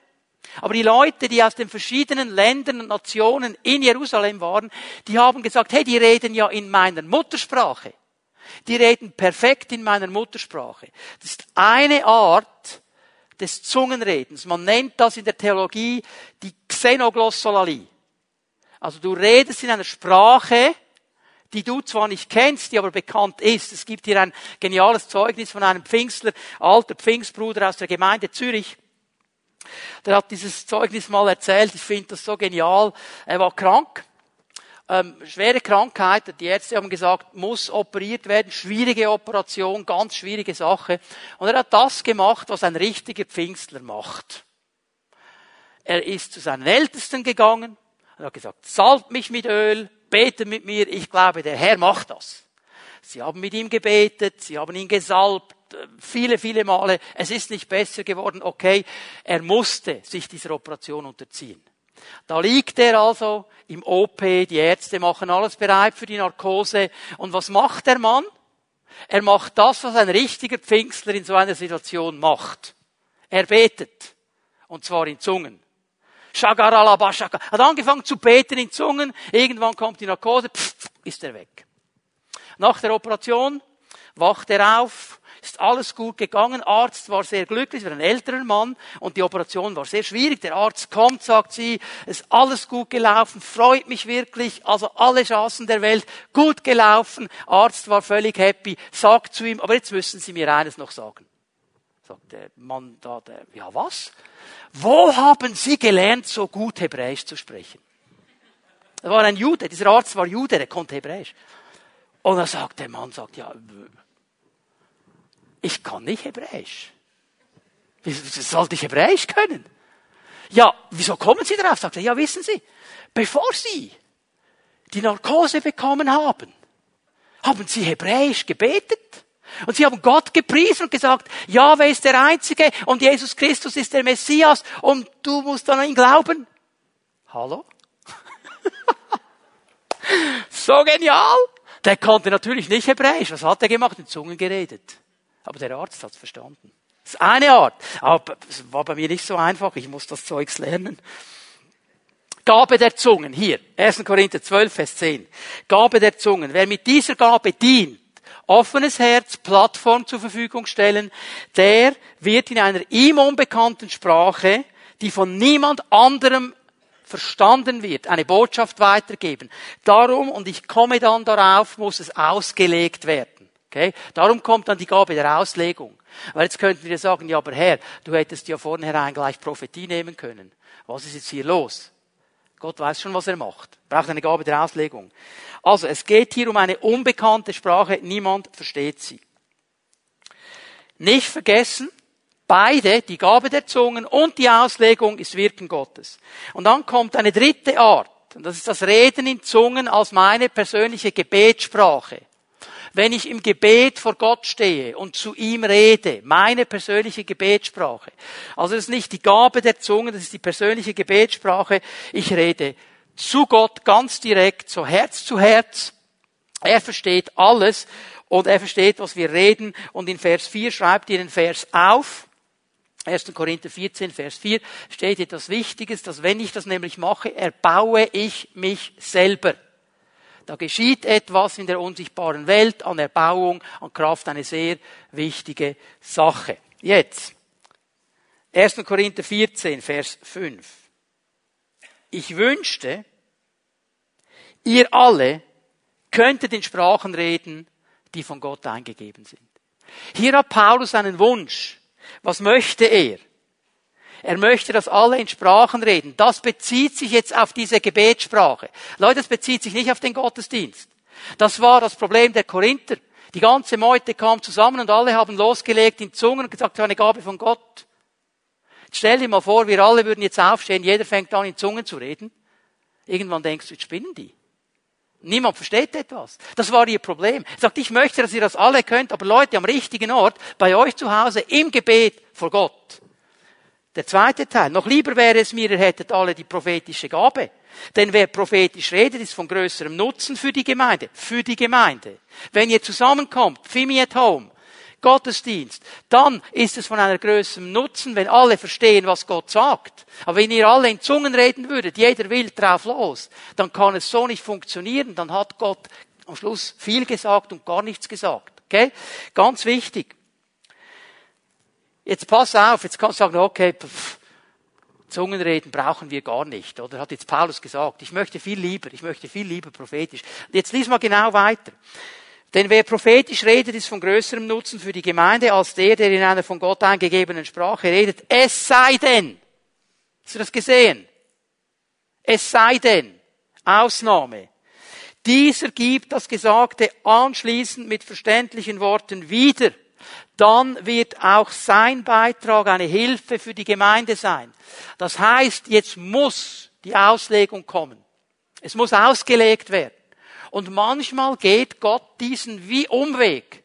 Aber die Leute, die aus den verschiedenen Ländern und Nationen in Jerusalem waren, die haben gesagt, hey, die reden ja in meiner Muttersprache. Die reden perfekt in meiner Muttersprache. Das ist eine Art, des Zungenredens. Man nennt das in der Theologie die Xenoglossolalie. Also du redest in einer Sprache, die du zwar nicht kennst, die aber bekannt ist. Es gibt hier ein geniales Zeugnis von einem Pfingstler, alter Pfingstbruder aus der Gemeinde Zürich. Der hat dieses Zeugnis mal erzählt. Ich finde das so genial. Er war krank ähm, schwere Krankheit, die Ärzte haben gesagt, muss operiert werden, schwierige Operation, ganz schwierige Sache. Und er hat das gemacht, was ein richtiger Pfingstler macht. Er ist zu seinen Ältesten gegangen und hat gesagt, salbt mich mit Öl, bete mit mir, ich glaube, der Herr macht das. Sie haben mit ihm gebetet, sie haben ihn gesalbt, viele, viele Male. Es ist nicht besser geworden. Okay, er musste sich dieser Operation unterziehen. Da liegt er also im OP, die Ärzte machen alles bereit für die Narkose. Und was macht der Mann? Er macht das, was ein richtiger Pfingstler in so einer Situation macht. Er betet. Und zwar in Zungen. Shagaralabashaka. Hat angefangen zu beten in Zungen. Irgendwann kommt die Narkose. Pff, ist er weg. Nach der Operation wacht er auf, ist alles gut gegangen. Arzt war sehr glücklich, war ein älterer Mann und die Operation war sehr schwierig. Der Arzt kommt, sagt sie, ist alles gut gelaufen, freut mich wirklich, also alle Chancen der Welt, gut gelaufen. Arzt war völlig happy, sagt zu ihm, aber jetzt müssen Sie mir eines noch sagen. Sagt der Mann da, der, ja was? Wo haben Sie gelernt, so gut Hebräisch zu sprechen? Er war ein Jude, dieser Arzt war Jude, der konnte Hebräisch. Und er sagt, der Mann sagt, ja, ich kann nicht Hebräisch. Wie sollte ich Hebräisch können? Ja, wieso kommen Sie darauf? Sagt er, ja, wissen Sie, bevor Sie die Narkose bekommen haben, haben Sie Hebräisch gebetet. Und sie haben Gott gepriesen und gesagt, Jahwe ist der Einzige und Jesus Christus ist der Messias und du musst an ihn glauben. Hallo? [LAUGHS] so genial. Der konnte natürlich nicht Hebräisch. Was hat er gemacht? In Zungen geredet. Aber der Arzt hat es verstanden. Das ist eine Art. Aber es war bei mir nicht so einfach. Ich muss das Zeugs lernen. Gabe der Zungen. Hier. 1. Korinther 12, Vers 10. Gabe der Zungen. Wer mit dieser Gabe dient, offenes Herz, Plattform zur Verfügung stellen, der wird in einer ihm unbekannten Sprache, die von niemand anderem verstanden wird, eine Botschaft weitergeben. Darum, und ich komme dann darauf, muss es ausgelegt werden. Okay? Darum kommt dann die Gabe der Auslegung. Weil jetzt könnten wir sagen, ja, aber Herr, du hättest ja vornherein gleich Prophetie nehmen können. Was ist jetzt hier los? Gott weiß schon, was er macht. Braucht eine Gabe der Auslegung. Also, es geht hier um eine unbekannte Sprache. Niemand versteht sie. Nicht vergessen, beide, die Gabe der Zungen und die Auslegung, ist Wirken Gottes. Und dann kommt eine dritte Art. Und das ist das Reden in Zungen als meine persönliche Gebetssprache. Wenn ich im Gebet vor Gott stehe und zu ihm rede, meine persönliche Gebetssprache. Also das ist nicht die Gabe der Zungen, das ist die persönliche Gebetssprache. Ich rede zu Gott ganz direkt, so Herz zu Herz. Er versteht alles und er versteht, was wir reden. Und in Vers 4 schreibt ihr den Vers auf. 1. Korinther 14, Vers 4 steht etwas Wichtiges, dass wenn ich das nämlich mache, erbaue ich mich selber. Da geschieht etwas in der unsichtbaren Welt an Erbauung, an Kraft, eine sehr wichtige Sache. Jetzt. 1. Korinther 14, Vers 5. Ich wünschte, ihr alle könntet in Sprachen reden, die von Gott eingegeben sind. Hier hat Paulus einen Wunsch. Was möchte er? Er möchte, dass alle in Sprachen reden. Das bezieht sich jetzt auf diese Gebetssprache. Leute, das bezieht sich nicht auf den Gottesdienst. Das war das Problem der Korinther. Die ganze Meute kam zusammen und alle haben losgelegt in Zungen und gesagt, das eine Gabe von Gott. Jetzt stell dir mal vor, wir alle würden jetzt aufstehen, jeder fängt an in Zungen zu reden. Irgendwann denkst du, jetzt spinnen die. Niemand versteht etwas. Das war ihr Problem. Er sagt, ich möchte, dass ihr das alle könnt, aber Leute am richtigen Ort, bei euch zu Hause, im Gebet vor Gott. Der zweite Teil. Noch lieber wäre es mir, ihr hättet alle die prophetische Gabe. Denn wer prophetisch redet, ist von größerem Nutzen für die Gemeinde. Für die Gemeinde. Wenn ihr zusammenkommt, Fimi at Home, Gottesdienst, dann ist es von einer größeren Nutzen, wenn alle verstehen, was Gott sagt. Aber wenn ihr alle in Zungen reden würdet, jeder will drauf los, dann kann es so nicht funktionieren, dann hat Gott am Schluss viel gesagt und gar nichts gesagt. Okay? Ganz wichtig. Jetzt pass auf, jetzt kannst du sagen, okay, pff, Zungenreden brauchen wir gar nicht, oder? Hat jetzt Paulus gesagt. Ich möchte viel lieber, ich möchte viel lieber prophetisch. Jetzt lies mal genau weiter. Denn wer prophetisch redet, ist von größerem Nutzen für die Gemeinde als der, der in einer von Gott eingegebenen Sprache redet. Es sei denn, hast du das gesehen? Es sei denn, Ausnahme. Dieser gibt das Gesagte anschließend mit verständlichen Worten wieder. Dann wird auch sein Beitrag eine Hilfe für die Gemeinde sein. Das heißt, jetzt muss die Auslegung kommen. Es muss ausgelegt werden. Und manchmal geht Gott diesen wie Umweg,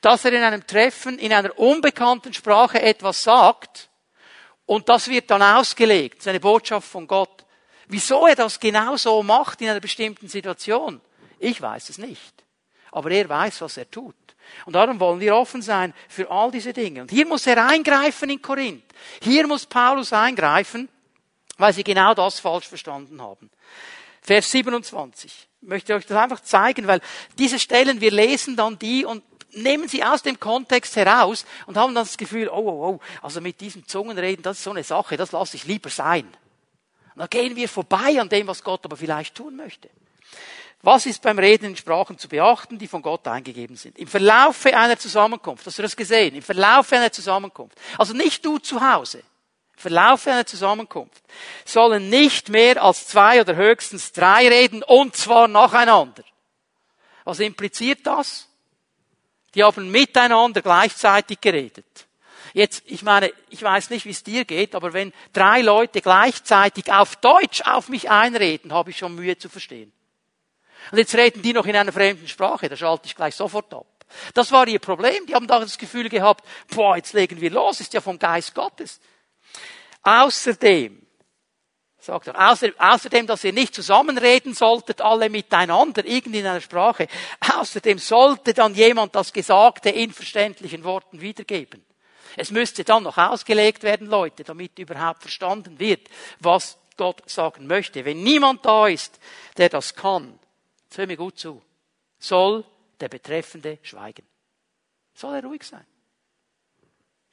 dass er in einem Treffen in einer unbekannten Sprache etwas sagt und das wird dann ausgelegt, seine Botschaft von Gott. Wieso er das genau so macht in einer bestimmten Situation, ich weiß es nicht. Aber er weiß, was er tut. Und darum wollen wir offen sein für all diese Dinge. Und hier muss er eingreifen in Korinth. Hier muss Paulus eingreifen, weil sie genau das falsch verstanden haben. Vers 27. Ich möchte euch das einfach zeigen, weil diese Stellen, wir lesen dann die und nehmen sie aus dem Kontext heraus und haben dann das Gefühl, oh, oh, oh, also mit diesem Zungenreden, das ist so eine Sache, das lasse ich lieber sein. Und dann gehen wir vorbei an dem, was Gott aber vielleicht tun möchte. Was ist beim Reden in Sprachen zu beachten, die von Gott eingegeben sind? Im Verlaufe einer Zusammenkunft, hast du das gesehen? Im Verlaufe einer Zusammenkunft. Also nicht du zu Hause. Verlaufe einer Zusammenkunft sollen nicht mehr als zwei oder höchstens drei reden und zwar nacheinander. Was impliziert das? Die haben miteinander gleichzeitig geredet. Jetzt, ich meine, ich weiß nicht, wie es dir geht, aber wenn drei Leute gleichzeitig auf Deutsch auf mich einreden, habe ich schon Mühe zu verstehen. Und jetzt reden die noch in einer fremden Sprache, da schalte ich gleich sofort ab. Das war ihr Problem. Die haben da das Gefühl gehabt, boah, jetzt legen wir los, ist ja vom Geist Gottes. Außerdem, sagt er, außer, außerdem, dass ihr nicht zusammenreden solltet, alle miteinander, irgendwie in einer Sprache, außerdem sollte dann jemand das Gesagte in verständlichen Worten wiedergeben. Es müsste dann noch ausgelegt werden, Leute, damit überhaupt verstanden wird, was Gott sagen möchte. Wenn niemand da ist, der das kann, jetzt hör mir gut zu, soll der Betreffende schweigen. Soll er ruhig sein.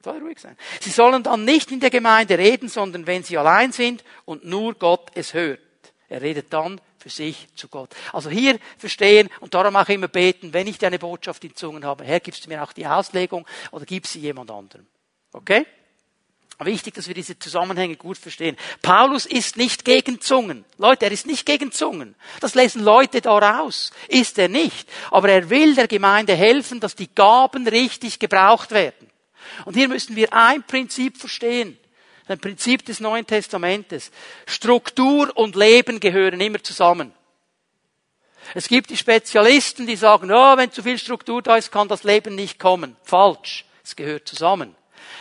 Soll ruhig sein. Sie sollen dann nicht in der Gemeinde reden, sondern wenn sie allein sind und nur Gott es hört. Er redet dann für sich zu Gott. Also hier verstehen und darum auch immer beten, wenn ich deine Botschaft in Zungen habe, Herr, gibst du mir auch die Auslegung oder gib sie jemand anderem. Okay? Wichtig, dass wir diese Zusammenhänge gut verstehen. Paulus ist nicht gegen Zungen. Leute, er ist nicht gegen Zungen. Das lesen Leute da raus. Ist er nicht. Aber er will der Gemeinde helfen, dass die Gaben richtig gebraucht werden. Und hier müssen wir ein Prinzip verstehen. Ein Prinzip des Neuen Testamentes. Struktur und Leben gehören immer zusammen. Es gibt die Spezialisten, die sagen, oh, wenn zu viel Struktur da ist, kann das Leben nicht kommen. Falsch. Es gehört zusammen.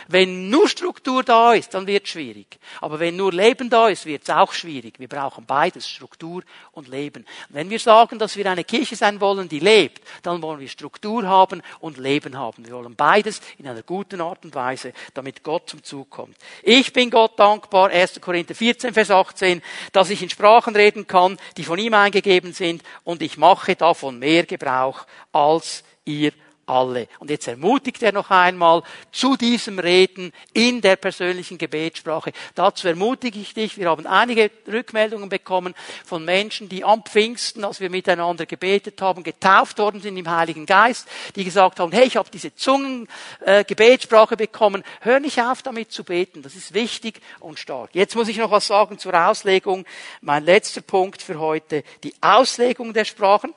Wenn nur Struktur da ist, dann wird es schwierig. Aber wenn nur Leben da ist, wird es auch schwierig. Wir brauchen beides, Struktur und Leben. Wenn wir sagen, dass wir eine Kirche sein wollen, die lebt, dann wollen wir Struktur haben und Leben haben. Wir wollen beides in einer guten Art und Weise, damit Gott zum Zug kommt. Ich bin Gott dankbar, 1. Korinther 14, Vers 18, dass ich in Sprachen reden kann, die von ihm eingegeben sind und ich mache davon mehr Gebrauch als ihr alle. Und jetzt ermutigt er noch einmal zu diesem Reden in der persönlichen Gebetssprache. Dazu ermutige ich dich. Wir haben einige Rückmeldungen bekommen von Menschen, die am Pfingsten, als wir miteinander gebetet haben, getauft worden sind im Heiligen Geist, die gesagt haben, hey, ich habe diese Zungengebetssprache äh, bekommen. Hör nicht auf damit zu beten. Das ist wichtig und stark. Jetzt muss ich noch was sagen zur Auslegung. Mein letzter Punkt für heute. Die Auslegung der Sprachen.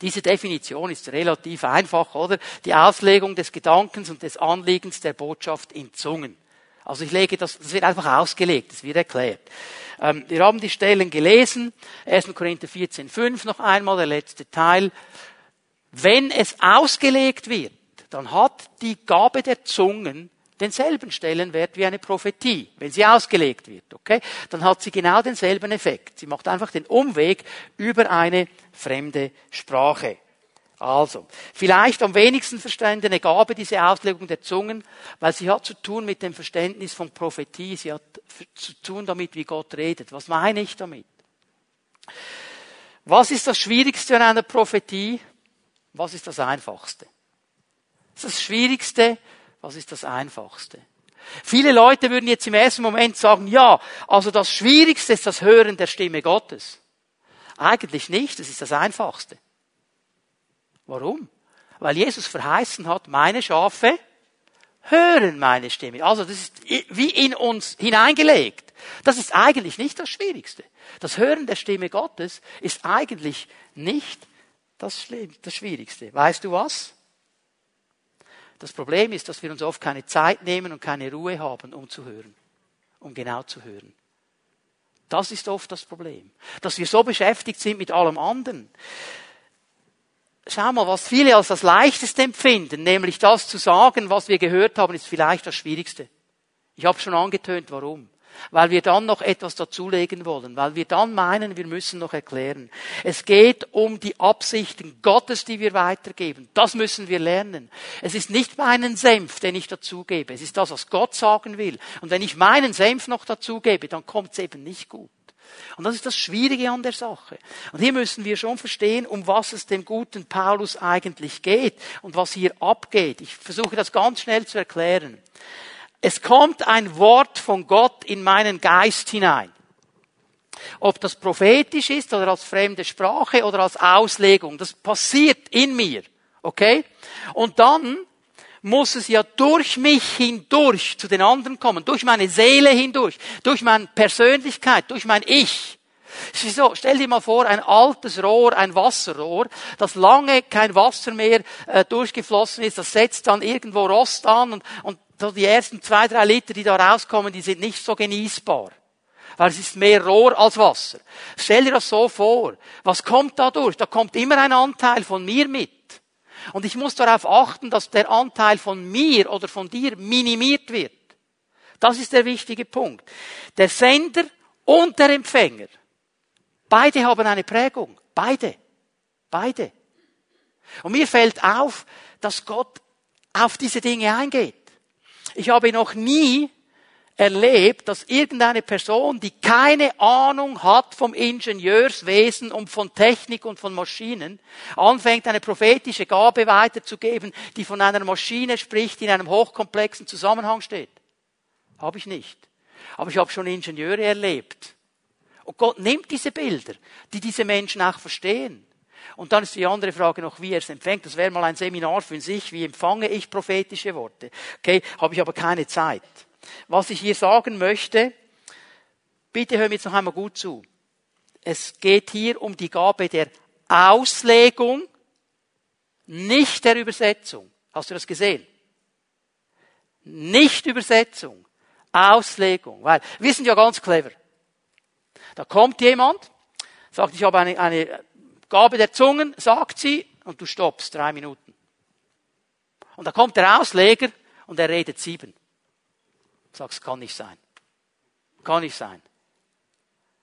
Diese Definition ist relativ einfach, oder? Die Auslegung des Gedankens und des Anliegens der Botschaft in Zungen. Also ich lege das, das wird einfach ausgelegt, das wird erklärt. Ähm, wir haben die Stellen gelesen, 1. Korinther 14, 5 noch einmal, der letzte Teil. Wenn es ausgelegt wird, dann hat die Gabe der Zungen denselben Stellenwert wie eine Prophetie, wenn sie ausgelegt wird, okay? Dann hat sie genau denselben Effekt. Sie macht einfach den Umweg über eine fremde Sprache. Also, vielleicht am wenigsten verstandene Gabe, diese Auslegung der Zungen, weil sie hat zu tun mit dem Verständnis von Prophetie, sie hat zu tun damit, wie Gott redet. Was meine ich damit? Was ist das Schwierigste an einer Prophetie? Was ist das Einfachste? Das Schwierigste was ist das Einfachste? Viele Leute würden jetzt im ersten Moment sagen, ja, also das Schwierigste ist das Hören der Stimme Gottes. Eigentlich nicht, das ist das Einfachste. Warum? Weil Jesus verheißen hat, meine Schafe hören meine Stimme. Also das ist wie in uns hineingelegt. Das ist eigentlich nicht das Schwierigste. Das Hören der Stimme Gottes ist eigentlich nicht das, Schwierigste. Weißt du was? Das Problem ist, dass wir uns oft keine Zeit nehmen und keine Ruhe haben, um zu hören, um genau zu hören. Das ist oft das Problem. Dass wir so beschäftigt sind mit allem anderen. Schau mal, was viele als das Leichteste empfinden, nämlich das zu sagen, was wir gehört haben, ist vielleicht das Schwierigste. Ich habe schon angetönt, warum weil wir dann noch etwas dazulegen wollen, weil wir dann meinen, wir müssen noch erklären. Es geht um die Absichten Gottes, die wir weitergeben. Das müssen wir lernen. Es ist nicht meinen Senf, den ich dazugebe. Es ist das, was Gott sagen will. Und wenn ich meinen Senf noch dazugebe, dann kommt es eben nicht gut. Und das ist das Schwierige an der Sache. Und hier müssen wir schon verstehen, um was es dem guten Paulus eigentlich geht und was hier abgeht. Ich versuche das ganz schnell zu erklären. Es kommt ein Wort von Gott in meinen Geist hinein. Ob das prophetisch ist oder als fremde Sprache oder als Auslegung, das passiert in mir. Okay? Und dann muss es ja durch mich hindurch zu den anderen kommen, durch meine Seele hindurch, durch meine Persönlichkeit, durch mein Ich. So, stell dir mal vor, ein altes Rohr, ein Wasserrohr, das lange kein Wasser mehr äh, durchgeflossen ist, das setzt dann irgendwo Rost an und, und so die ersten zwei, drei Liter, die da rauskommen, die sind nicht so genießbar. Weil es ist mehr Rohr als Wasser. Stell dir das so vor. Was kommt da durch? Da kommt immer ein Anteil von mir mit. Und ich muss darauf achten, dass der Anteil von mir oder von dir minimiert wird. Das ist der wichtige Punkt. Der Sender und der Empfänger. Beide haben eine Prägung. Beide. Beide. Und mir fällt auf, dass Gott auf diese Dinge eingeht. Ich habe noch nie erlebt, dass irgendeine Person, die keine Ahnung hat vom Ingenieurswesen und von Technik und von Maschinen, anfängt, eine prophetische Gabe weiterzugeben, die von einer Maschine spricht, die in einem hochkomplexen Zusammenhang steht. Habe ich nicht. Aber ich habe schon Ingenieure erlebt. Und Gott nimmt diese Bilder, die diese Menschen auch verstehen. Und dann ist die andere Frage noch, wie er es empfängt. Das wäre mal ein Seminar für sich. Wie empfange ich prophetische Worte? Okay, habe ich aber keine Zeit. Was ich hier sagen möchte, bitte hör mir jetzt noch einmal gut zu. Es geht hier um die Gabe der Auslegung, nicht der Übersetzung. Hast du das gesehen? Nicht Übersetzung, Auslegung. Weil wir sind ja ganz clever. Da kommt jemand, sagt, ich habe eine, eine Gabe der Zungen, sagt sie, und du stoppst drei Minuten. Und da kommt der Ausleger und er redet sieben. Du sagst, kann nicht sein. Kann nicht sein.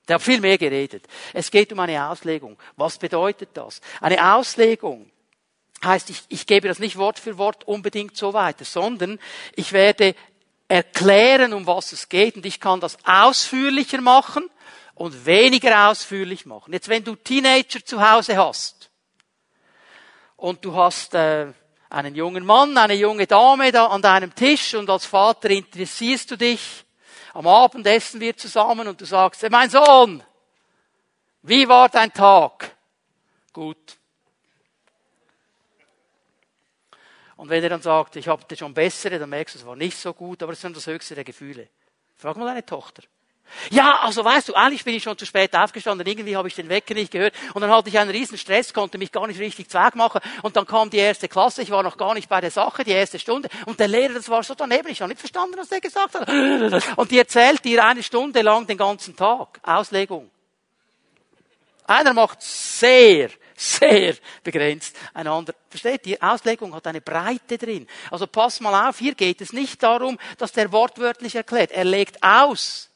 Der hat viel mehr geredet. Es geht um eine Auslegung. Was bedeutet das? Eine Auslegung heißt, ich, ich gebe das nicht Wort für Wort unbedingt so weiter, sondern ich werde erklären, um was es geht und ich kann das ausführlicher machen und weniger ausführlich machen. Jetzt, wenn du Teenager zu Hause hast und du hast äh, einen jungen Mann, eine junge Dame da an deinem Tisch und als Vater interessierst du dich, am Abend essen wir zusammen und du sagst, mein Sohn, wie war dein Tag? Gut. Und wenn er dann sagt, ich habe schon bessere, dann merkst du, es war nicht so gut, aber es dann das höchste der Gefühle. Frag mal deine Tochter. Ja, also weißt du, eigentlich bin ich schon zu spät aufgestanden, irgendwie habe ich den Wecker nicht gehört und dann hatte ich einen riesen Stress, konnte mich gar nicht richtig zweig machen und dann kam die erste Klasse, ich war noch gar nicht bei der Sache, die erste Stunde und der Lehrer, das war so daneben, ich habe nicht verstanden, was der gesagt hat. Und die erzählt dir eine Stunde lang den ganzen Tag. Auslegung. Einer macht sehr sehr begrenzt. Ein anderer, versteht ihr? Auslegung hat eine Breite drin. Also pass mal auf, hier geht es nicht darum, dass der wortwörtlich erklärt. Er legt aus.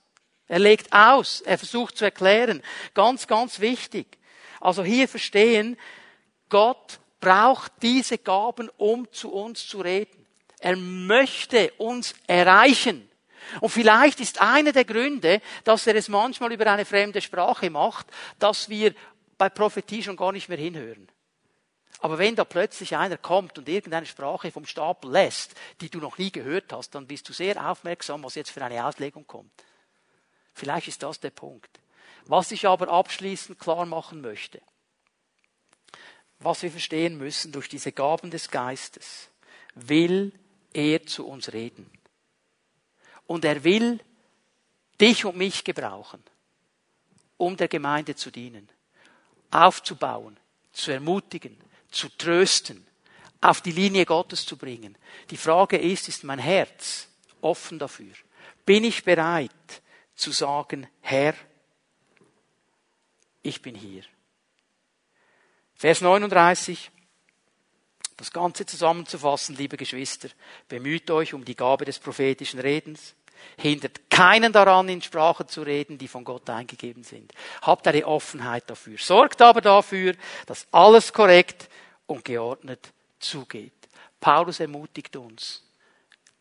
Er legt aus. Er versucht zu erklären. Ganz, ganz wichtig. Also hier verstehen, Gott braucht diese Gaben, um zu uns zu reden. Er möchte uns erreichen. Und vielleicht ist einer der Gründe, dass er es manchmal über eine fremde Sprache macht, dass wir bei Prophetie schon gar nicht mehr hinhören. Aber wenn da plötzlich einer kommt und irgendeine Sprache vom Stapel lässt, die du noch nie gehört hast, dann bist du sehr aufmerksam, was jetzt für eine Auslegung kommt. Vielleicht ist das der Punkt. Was ich aber abschließend klar machen möchte, was wir verstehen müssen durch diese Gaben des Geistes, will er zu uns reden. Und er will dich und mich gebrauchen, um der Gemeinde zu dienen aufzubauen, zu ermutigen, zu trösten, auf die Linie Gottes zu bringen. Die Frage ist, ist mein Herz offen dafür? Bin ich bereit zu sagen, Herr, ich bin hier. Vers 39. Das Ganze zusammenzufassen, liebe Geschwister, bemüht euch um die Gabe des prophetischen Redens, hindert keinen daran, in Sprachen zu reden, die von Gott eingegeben sind. Habt eine Offenheit dafür. Sorgt aber dafür, dass alles korrekt und geordnet zugeht. Paulus ermutigt uns,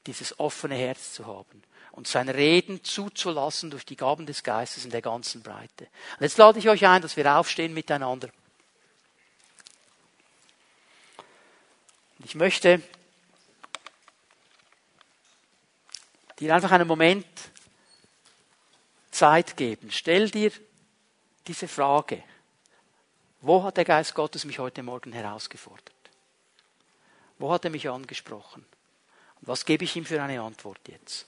dieses offene Herz zu haben und sein Reden zuzulassen durch die Gaben des Geistes in der ganzen Breite. Und jetzt lade ich euch ein, dass wir aufstehen miteinander. Ich möchte dir einfach einen Moment Zeit geben. Stell dir diese Frage. Wo hat der Geist Gottes mich heute Morgen herausgefordert? Wo hat er mich angesprochen? Und was gebe ich ihm für eine Antwort jetzt?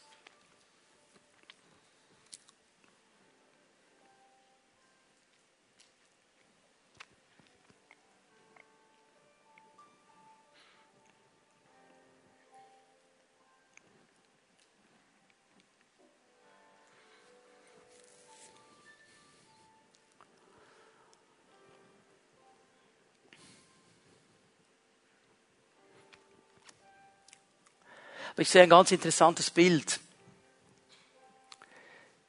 Aber ich sehe ein ganz interessantes Bild.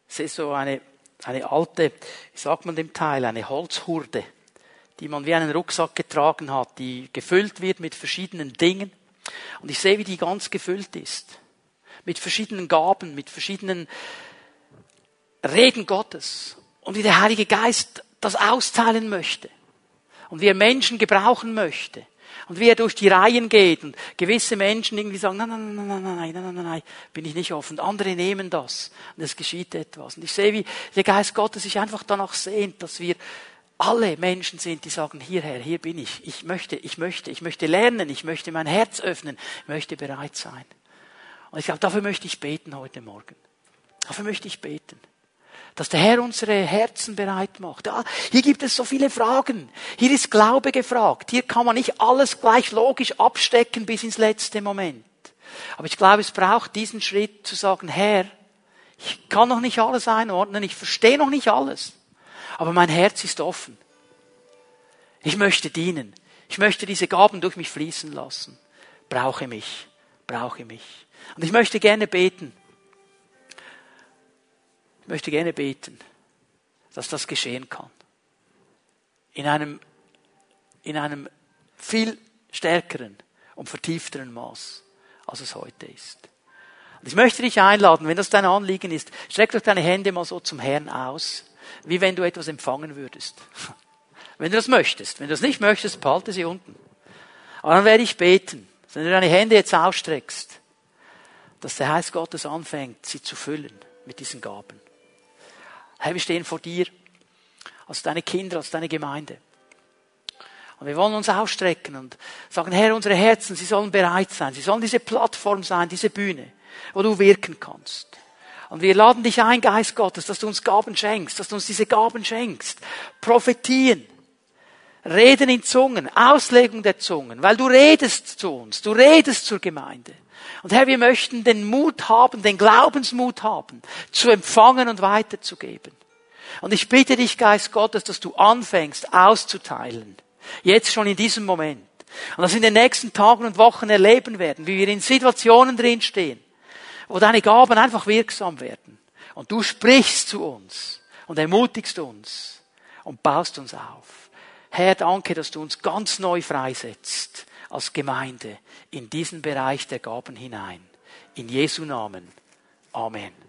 Ich sehe so eine, eine alte, wie sagt man dem Teil, eine Holzhurde, die man wie einen Rucksack getragen hat, die gefüllt wird mit verschiedenen Dingen. Und ich sehe, wie die ganz gefüllt ist. Mit verschiedenen Gaben, mit verschiedenen Reden Gottes. Und wie der Heilige Geist das austeilen möchte. Und wie er Menschen gebrauchen möchte. Und wie er durch die Reihen geht und gewisse Menschen irgendwie sagen, nein, nein, nein, nein, nein, nein, nein, nein, nein, bin ich nicht offen. Andere nehmen das und es geschieht etwas. Und ich sehe, wie der Geist Gottes sich einfach danach sehnt, dass wir alle Menschen sind, die sagen, hierher, hier bin ich. Ich möchte, ich möchte, ich möchte lernen, ich möchte mein Herz öffnen, ich möchte bereit sein. Und ich glaube, dafür möchte ich beten heute Morgen. Dafür möchte ich beten dass der Herr unsere Herzen bereit macht. Ja, hier gibt es so viele Fragen. Hier ist Glaube gefragt. Hier kann man nicht alles gleich logisch abstecken bis ins letzte Moment. Aber ich glaube, es braucht diesen Schritt zu sagen, Herr, ich kann noch nicht alles einordnen, ich verstehe noch nicht alles, aber mein Herz ist offen. Ich möchte dienen. Ich möchte diese Gaben durch mich fließen lassen. Brauche mich. Brauche mich. Und ich möchte gerne beten. Ich möchte gerne beten, dass das geschehen kann. In einem, in einem viel stärkeren und vertiefteren Maß, als es heute ist. Und ich möchte dich einladen, wenn das dein Anliegen ist, streck doch deine Hände mal so zum Herrn aus, wie wenn du etwas empfangen würdest. [LAUGHS] Wenn du das möchtest. Wenn du das nicht möchtest, behalte sie unten. Aber dann werde ich beten, wenn du deine Hände jetzt ausstreckst, dass der Heiß Gottes anfängt, sie zu füllen mit diesen Gaben. Herr, wir stehen vor dir, als deine Kinder, als deine Gemeinde. Und wir wollen uns ausstrecken und sagen, Herr, unsere Herzen, sie sollen bereit sein. Sie sollen diese Plattform sein, diese Bühne, wo du wirken kannst. Und wir laden dich ein, Geist Gottes, dass du uns Gaben schenkst, dass du uns diese Gaben schenkst. Prophetien, Reden in Zungen, Auslegung der Zungen, weil du redest zu uns, du redest zur Gemeinde. Und Herr, wir möchten den Mut haben, den Glaubensmut haben, zu empfangen und weiterzugeben. Und ich bitte dich, Geist Gottes, dass du anfängst auszuteilen. Jetzt schon in diesem Moment. Und das in den nächsten Tagen und Wochen erleben werden, wie wir in Situationen drinstehen, wo deine Gaben einfach wirksam werden. Und du sprichst zu uns und ermutigst uns und baust uns auf. Herr, danke, dass du uns ganz neu freisetzt als Gemeinde in diesen Bereich der Gaben hinein. In Jesu Namen. Amen.